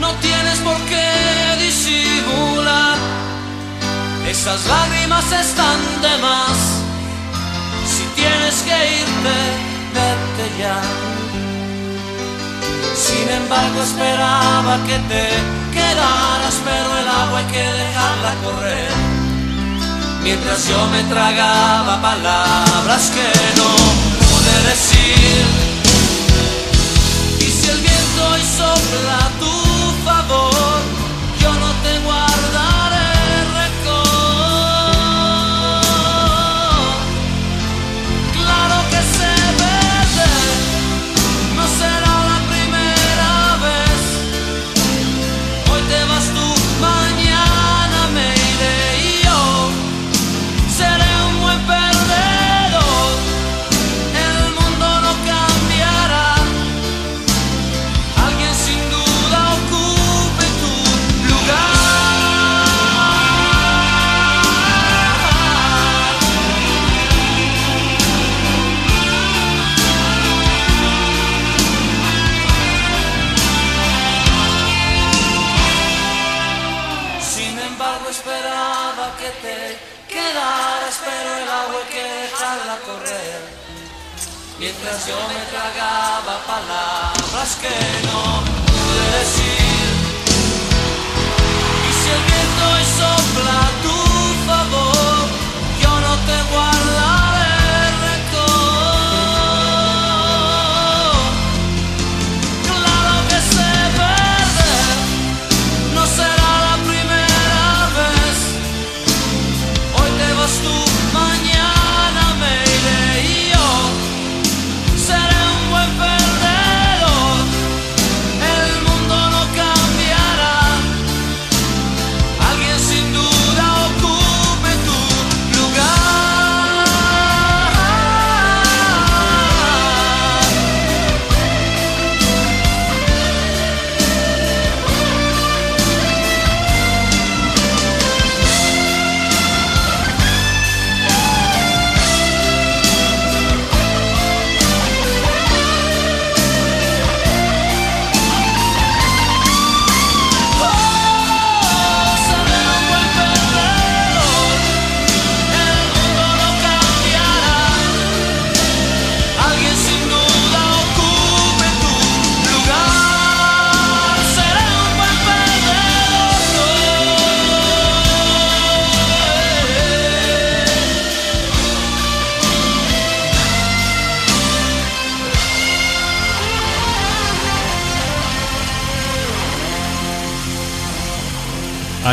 No tienes por qué disimular, es Esas lágrimas están de más. Si tienes que irte, vete ya. Sin embargo esperaba que te quedaras, pero el agua hay que dejarla correr. Mientras yo me tragaba palabras que no pude decir. Y si el viento hoy sopla a palabras que no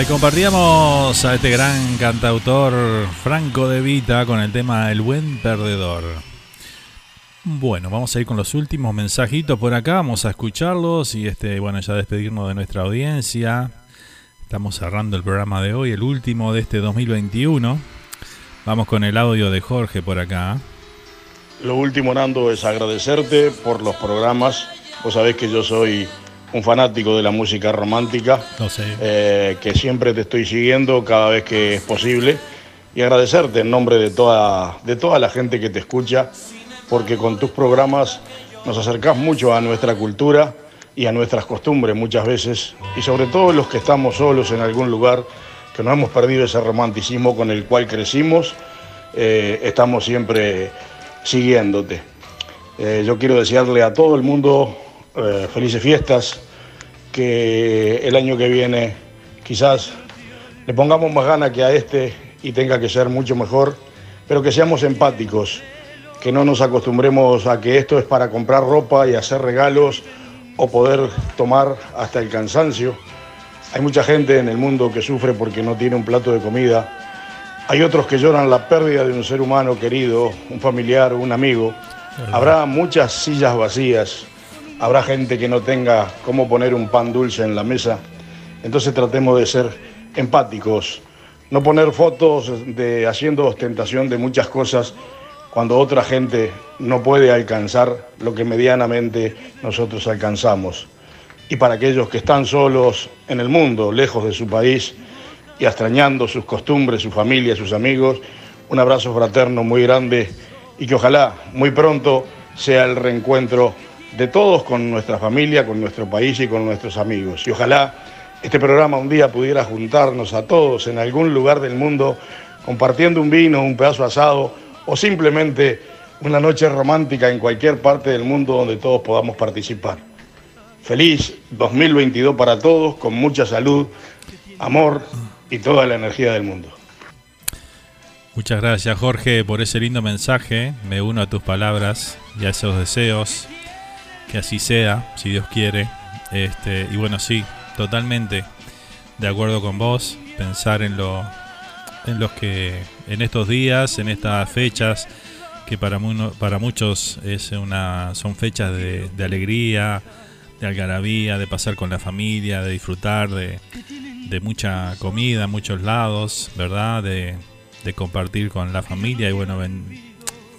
compartíamos a este gran cantautor Franco de Vita con el tema El buen perdedor. Bueno, vamos a ir con los últimos mensajitos por acá, vamos a escucharlos y este, bueno, ya despedirnos de nuestra audiencia. Estamos cerrando el programa de hoy, el último de este 2021. Vamos con el audio de Jorge por acá. Lo último, Nando, es agradecerte por los programas. Vos sabés que yo soy un fanático de la música romántica, No sé. eh, que siempre te estoy siguiendo cada vez que es posible. Y agradecerte en nombre de toda, de toda la gente que te escucha, porque con tus programas nos acercás mucho a nuestra cultura y a nuestras costumbres muchas veces, y sobre todo los que estamos solos en algún lugar, que no hemos perdido ese romanticismo con el cual crecimos, eh, estamos siempre siguiéndote. Eh, yo quiero desearle a todo el mundo eh, felices fiestas, que el año que viene quizás le pongamos más ganas que a este y tenga que ser mucho mejor, pero que seamos empáticos, que no nos acostumbremos a que esto es para comprar ropa y hacer regalos o poder tomar hasta el cansancio. Hay mucha gente en el mundo que sufre porque no tiene un plato de comida. Hay otros que lloran la pérdida de un ser humano querido, un familiar, un amigo. Habrá muchas sillas vacías. Habrá gente que no tenga cómo poner un pan dulce en la mesa. Entonces tratemos de ser empáticos. No poner fotos de haciendo ostentación de muchas cosas cuando otra gente no puede alcanzar lo que medianamente nosotros alcanzamos. Y para aquellos que están solos en el mundo, lejos de su país y extrañando sus costumbres, su familia, sus amigos, un abrazo fraterno muy grande y que ojalá muy pronto sea el reencuentro de todos con nuestra familia, con nuestro país y con nuestros amigos. Y ojalá este programa un día pudiera juntarnos a todos en algún lugar del mundo compartiendo un vino, un pedazo asado o simplemente una noche romántica en cualquier parte del mundo donde todos podamos participar. Feliz 2022 para todos, con mucha salud, amor y toda la energía del mundo. Muchas gracias Jorge por ese lindo mensaje. Me uno a tus palabras y a esos deseos. Que así sea, si Dios quiere. Este, y bueno, sí, totalmente de acuerdo con vos. Pensar en lo en los que en estos días, en estas fechas, que para, para muchos es una, son fechas de, alegría, de algarabía, de pasar con la familia, de disfrutar de, de mucha comida, muchos lados, ¿verdad? De, de, compartir con la familia y bueno,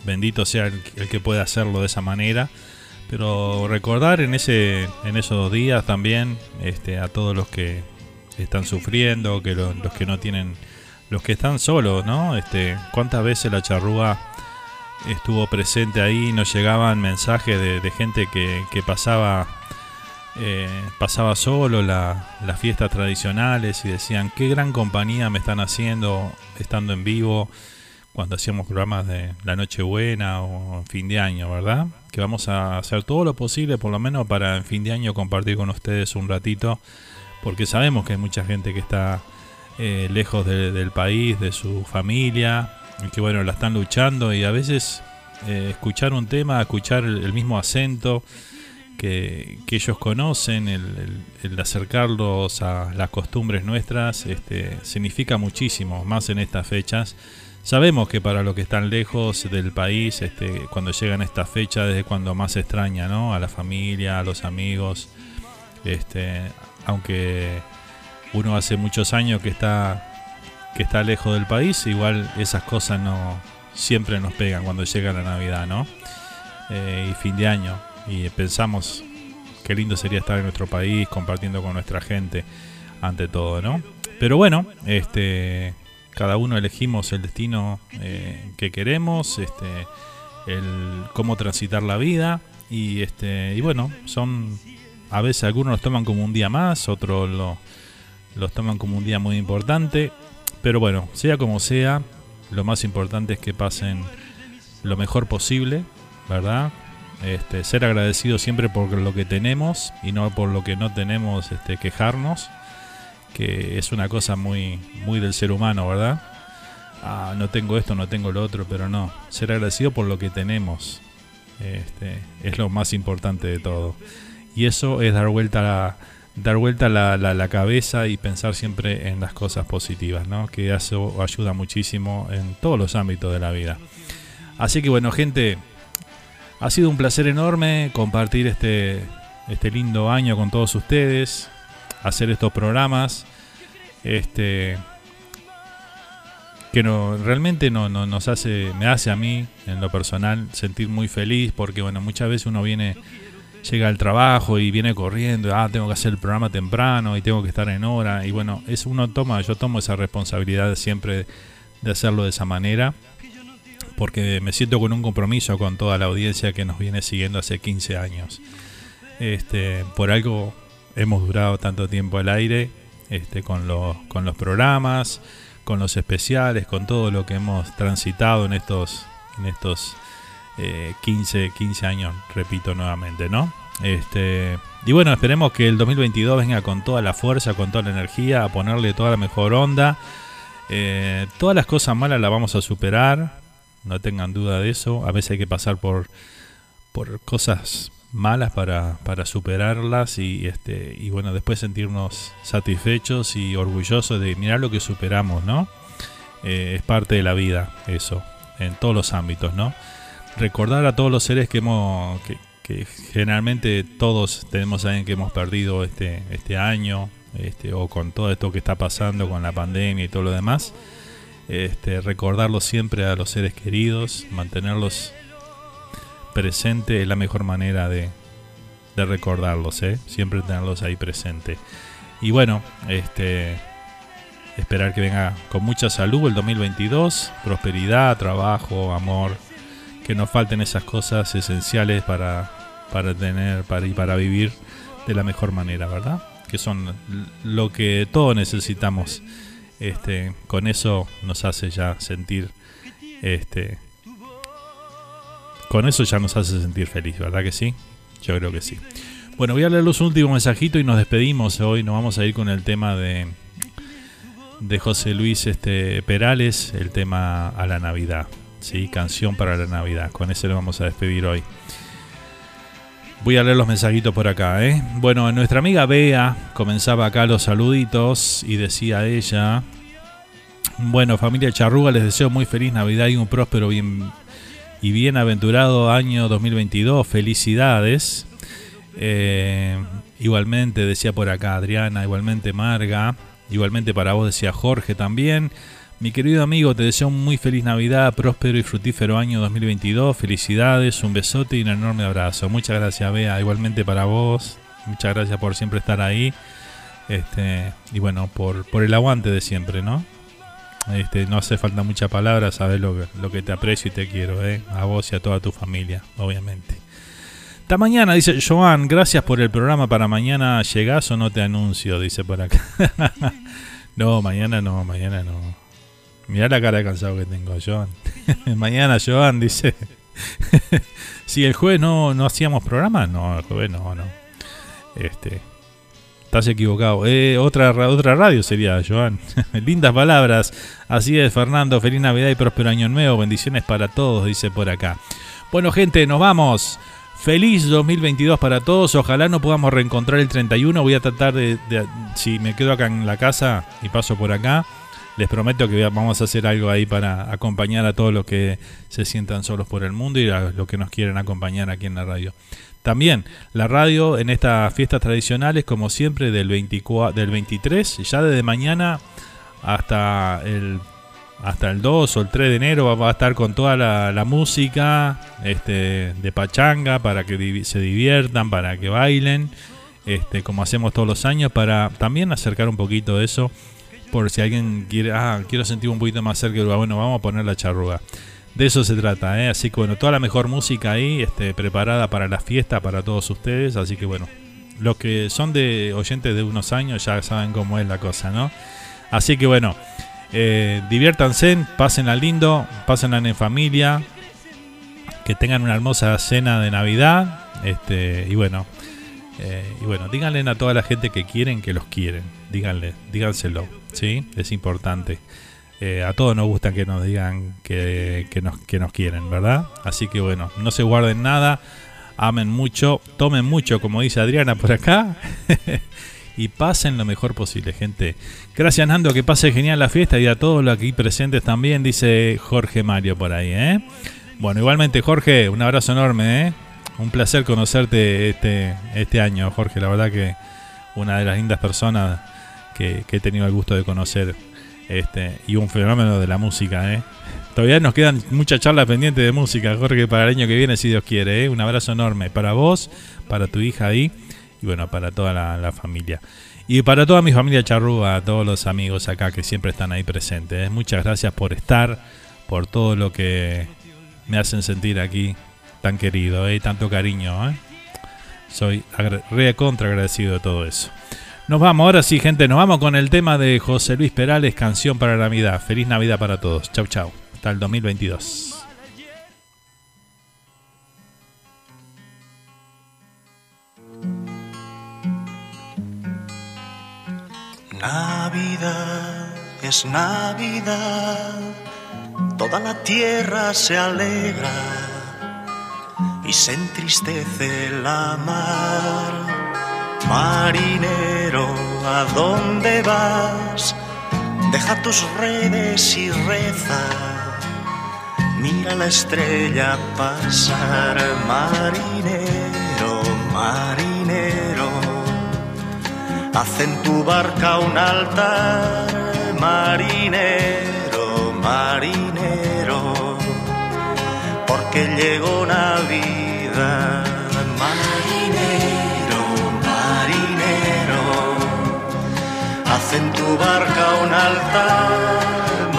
bendito sea el, el, que pueda hacerlo de esa manera. Pero recordar en, ese, en esos días también este, a todos los que están sufriendo, que lo, los que no tienen los que están solos, ¿no? Este, ¿Cuántas veces la charrúa estuvo presente ahí? Nos llegaban mensajes de, gente que, que pasaba, eh, pasaba solo la, las fiestas tradicionales y decían, qué gran compañía me están haciendo estando en vivo cuando hacíamos programas de la Nochebuena o fin de año, ¿verdad? Que vamos a hacer todo lo posible, por lo menos para en fin de año compartir con ustedes un ratito, porque sabemos que hay mucha gente que está eh, lejos del país, de su familia, y que bueno, la están luchando y a veces eh, escuchar un tema, escuchar el, mismo acento que, ellos conocen, el, acercarlos a las costumbres nuestras, este, significa muchísimo, más en estas fechas. Sabemos que para los que están lejos del país, este, cuando llegan estas fechas es cuando más se extraña, ¿no? A la familia, a los amigos, este, aunque uno hace muchos años que está que está lejos del país, igual esas cosas no siempre nos pegan cuando llega la Navidad, ¿no? Eh, y fin de año y pensamos qué lindo sería estar en nuestro país compartiendo con nuestra gente ante todo, ¿no? Pero bueno, este cada uno elegimos el destino eh, que queremos, este el cómo transitar la vida y este y bueno, son a veces algunos los toman como un día más, otros lo los toman como un día muy importante. Pero bueno, sea como sea, lo más importante es que pasen lo mejor posible, ¿verdad? Este, ser agradecidos siempre por lo que tenemos y no por lo que no tenemos este, quejarnos, que es una cosa muy, muy del ser humano, ¿verdad? Ah, no tengo esto, no tengo lo otro, pero no, ser agradecido por lo que tenemos este, es lo más importante de todo. Y eso es dar vuelta la dar vuelta la, la, cabeza y pensar siempre en las cosas positivas, ¿no? que eso ayuda muchísimo en todos los ámbitos de la vida. Así que bueno, gente, ha sido un placer enorme compartir este, este lindo año con todos ustedes, hacer estos programas, este que no, realmente no, no, nos hace, me hace a mí en lo personal sentir muy feliz porque bueno, muchas veces uno viene llega al trabajo y viene corriendo, ah, tengo que hacer el programa temprano y tengo que estar en hora. Y bueno, es uno toma, yo tomo esa responsabilidad siempre de hacerlo de esa manera, porque me siento con un compromiso con toda la audiencia que nos viene siguiendo hace 15 años. Este, por algo hemos durado tanto tiempo al aire, este, con, los, con los programas, con los especiales, con todo lo que hemos transitado en estos, en estos 15, eh, 15 años, repito nuevamente, ¿no? Este, y bueno, esperemos que el 2022 venga con toda la fuerza, con toda la energía, a ponerle toda la mejor onda. Eh, todas las cosas malas las vamos a superar, no tengan duda de eso. A veces hay que pasar por, por cosas malas para, para superarlas y, este, y bueno, después sentirnos satisfechos y orgullosos de mirar lo que superamos, ¿no? Eh, es parte de la vida eso, en todos los ámbitos, ¿no? recordar a todos los seres que hemos que, generalmente todos tenemos alguien que hemos perdido este este año este o con todo esto que está pasando con la pandemia y todo lo demás este recordarlos siempre a los seres queridos mantenerlos presentes es la mejor manera de, de recordarlos ¿eh? siempre tenerlos ahí presente y bueno este esperar que venga con mucha salud el 2022 prosperidad trabajo amor que nos falten esas cosas esenciales para, para tener para, y para vivir de la mejor manera, ¿verdad? que son lo que todos necesitamos. Este, con eso nos hace ya sentir, este, con eso ya nos hace sentir feliz, ¿verdad que sí? Yo creo que sí. Bueno, voy a leer los últimos mensajitos y nos despedimos. Hoy nos vamos a ir con el tema de, de José Luis este, Perales, el tema a la Navidad. ¿sí? Canción para la Navidad. Con ese lo vamos a despedir hoy. Voy a leer los mensajitos por acá, ¿eh? Bueno, nuestra amiga Bea comenzaba acá los saluditos y decía ella: Bueno, familia Charruga, les deseo muy feliz Navidad y un próspero bien, y bienaventurado año 2022. Felicidades. Eh, igualmente decía por acá Adriana, igualmente Marga, igualmente para vos decía Jorge también. Mi querido amigo, te deseo un muy feliz Navidad, próspero y fructífero año 2022. Felicidades, un besote y un enorme abrazo. Muchas gracias, Bea. Igualmente para vos. Muchas gracias por siempre estar ahí. Este, y bueno, por, por el aguante de siempre, ¿no? Este, no hace falta mucha palabra, sabes lo que, lo que te aprecio y te quiero, ¿eh? A vos y a toda tu familia, obviamente. Hasta mañana, dice Joan. Gracias por el programa. Para mañana llegás o no te anuncio, dice por acá. no, mañana no, mañana no. Mirá la cara de cansado que tengo, Joan. Mañana, Joan, dice. si el jueves no, no hacíamos programa, no, el jueves no, no. Este. Estás equivocado. Eh, otra, otra radio sería, Joan. Lindas palabras. Así es, Fernando. Feliz Navidad y próspero año nuevo. Bendiciones para todos, dice por acá. Bueno, gente, nos vamos. Feliz 2022 para todos. Ojalá no podamos reencontrar el 31. Voy a tratar de, de, si me quedo acá en la casa y paso por acá, les prometo que vamos a hacer algo ahí para acompañar a todos los que se sientan solos por el mundo y a los que nos quieren acompañar aquí en la radio. También la radio en estas fiestas tradicionales, como siempre, del, 24, del 23, ya desde mañana hasta el, hasta el 2 o el 3 de enero va a estar con toda la, música este, de pachanga para que se diviertan, para que bailen, este, como hacemos todos los años, para también acercar un poquito eso por si alguien quiere, ah, quiero sentir un poquito más cerca de bueno, vamos a poner la charruga. De eso se trata, ¿eh? así que bueno, toda la mejor música ahí, este, preparada para la fiesta, para todos ustedes, así que bueno, los que son de oyentes de unos años ya saben cómo es la cosa, ¿no? Así que bueno, eh, diviértanse, pásenla lindo, pásenla en familia, que tengan una hermosa cena de Navidad, este, y bueno, eh, y bueno, díganle a toda la gente que quieren que los quieren, díganle, díganselo. ¿sí? Es importante. Eh, a todos nos gusta que nos digan que, nos, quieren, ¿verdad? Así que bueno, no se guarden nada, amen mucho, tomen mucho, como dice Adriana por acá, y pasen lo mejor posible, gente. Gracias Nando, que pase genial la fiesta y a todos los aquí presentes también, dice Jorge Mario por ahí, ¿eh? Bueno, igualmente Jorge, un abrazo enorme, ¿eh? Un placer conocerte este, este año, Jorge, la verdad que una de las lindas personas que, he tenido el gusto de conocer este, y un fenómeno de la música. ¿eh? Todavía nos quedan muchas charlas pendientes de música, Jorge, para el año que viene, si Dios quiere. ¿eh? Un abrazo enorme para vos, para tu hija ahí y bueno, para toda la, familia. Y para toda mi familia charrúa, todos los amigos acá que siempre están ahí presentes. ¿eh? Muchas gracias por estar, por todo lo que me hacen sentir aquí tan querido, ¿eh? tanto cariño. ¿eh? Soy re contra agradecido de todo eso. Nos vamos, ahora sí, gente, nos vamos con el tema de José Luis Perales, Canción para Navidad. Feliz Navidad para todos. Chau, chau. Hasta el 2022. Navidad es Navidad, toda la tierra se alegra y se entristece la mar Marinero, ¿a dónde vas? Deja tus redes y reza. Mira la estrella pasar, marinero, marinero. Haz en tu barca un altar, marinero, marinero. Porque llegó Navidad, marinero. En tu barca un altar,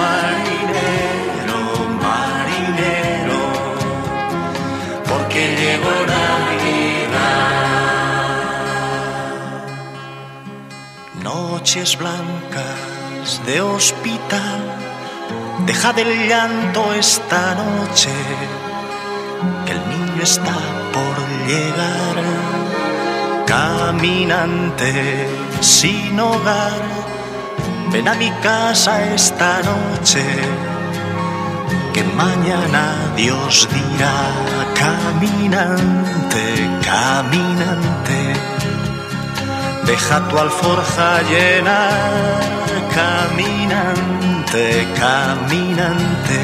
marinero, marinero, porque llegó Navidad. noches blancas de hospital. Deja del llanto esta noche, que el niño está por llegar. Caminante sin hogar, ven a mi casa esta noche, que mañana Dios dirá. Caminante, caminante deja tu alforja llena, caminante, caminante,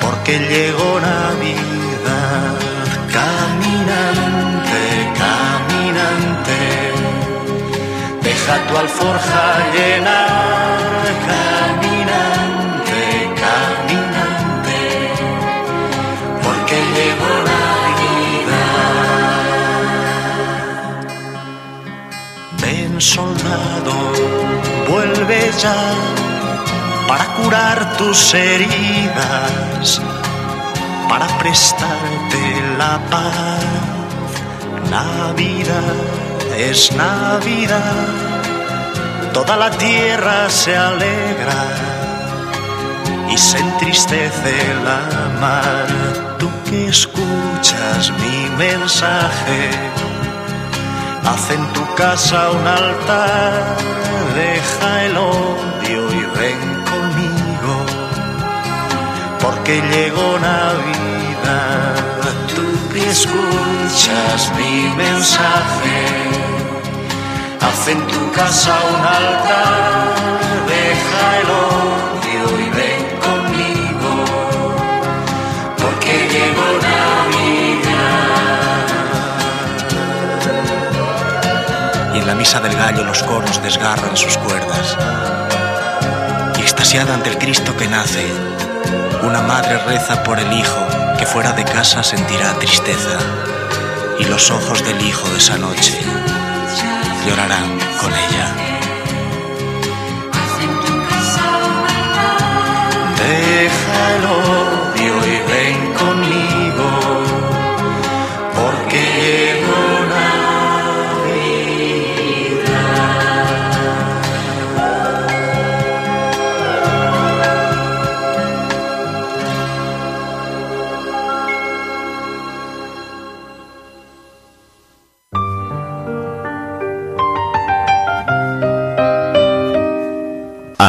porque llegó Navidad, caminante, deja tu alforja llena, caminante, caminante, porque llegó Navidad. Ven soldado, vuelve ya para curar tus heridas, para prestarte la paz. Navidad es Navidad, toda la tierra se alegra y se entristece la mar. Tú que escuchas mi mensaje Haz en tu casa un altar, deja el odio y ven conmigo, porque llegó Navidad. Tú que escuchas mi mensaje, haz en tu casa un altar, deja el odio y ven conmigo, porque llegó Navidad. Y en la misa del gallo los coros desgarran sus cuerdas. Y extasiada ante el Cristo que nace, una madre reza por el hijo que fuera de casa sentirá tristeza. Y los ojos del hijo de esa noche llorarán con ella. Deja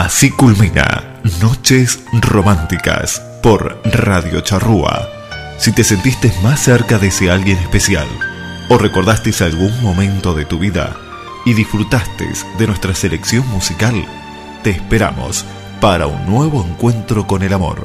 Así culmina Noches Románticas por Radio Charrúa. Si te sentiste más cerca de ese alguien especial o recordaste algún momento de tu vida y disfrutaste de nuestra selección musical, te esperamos para un nuevo encuentro con el amor.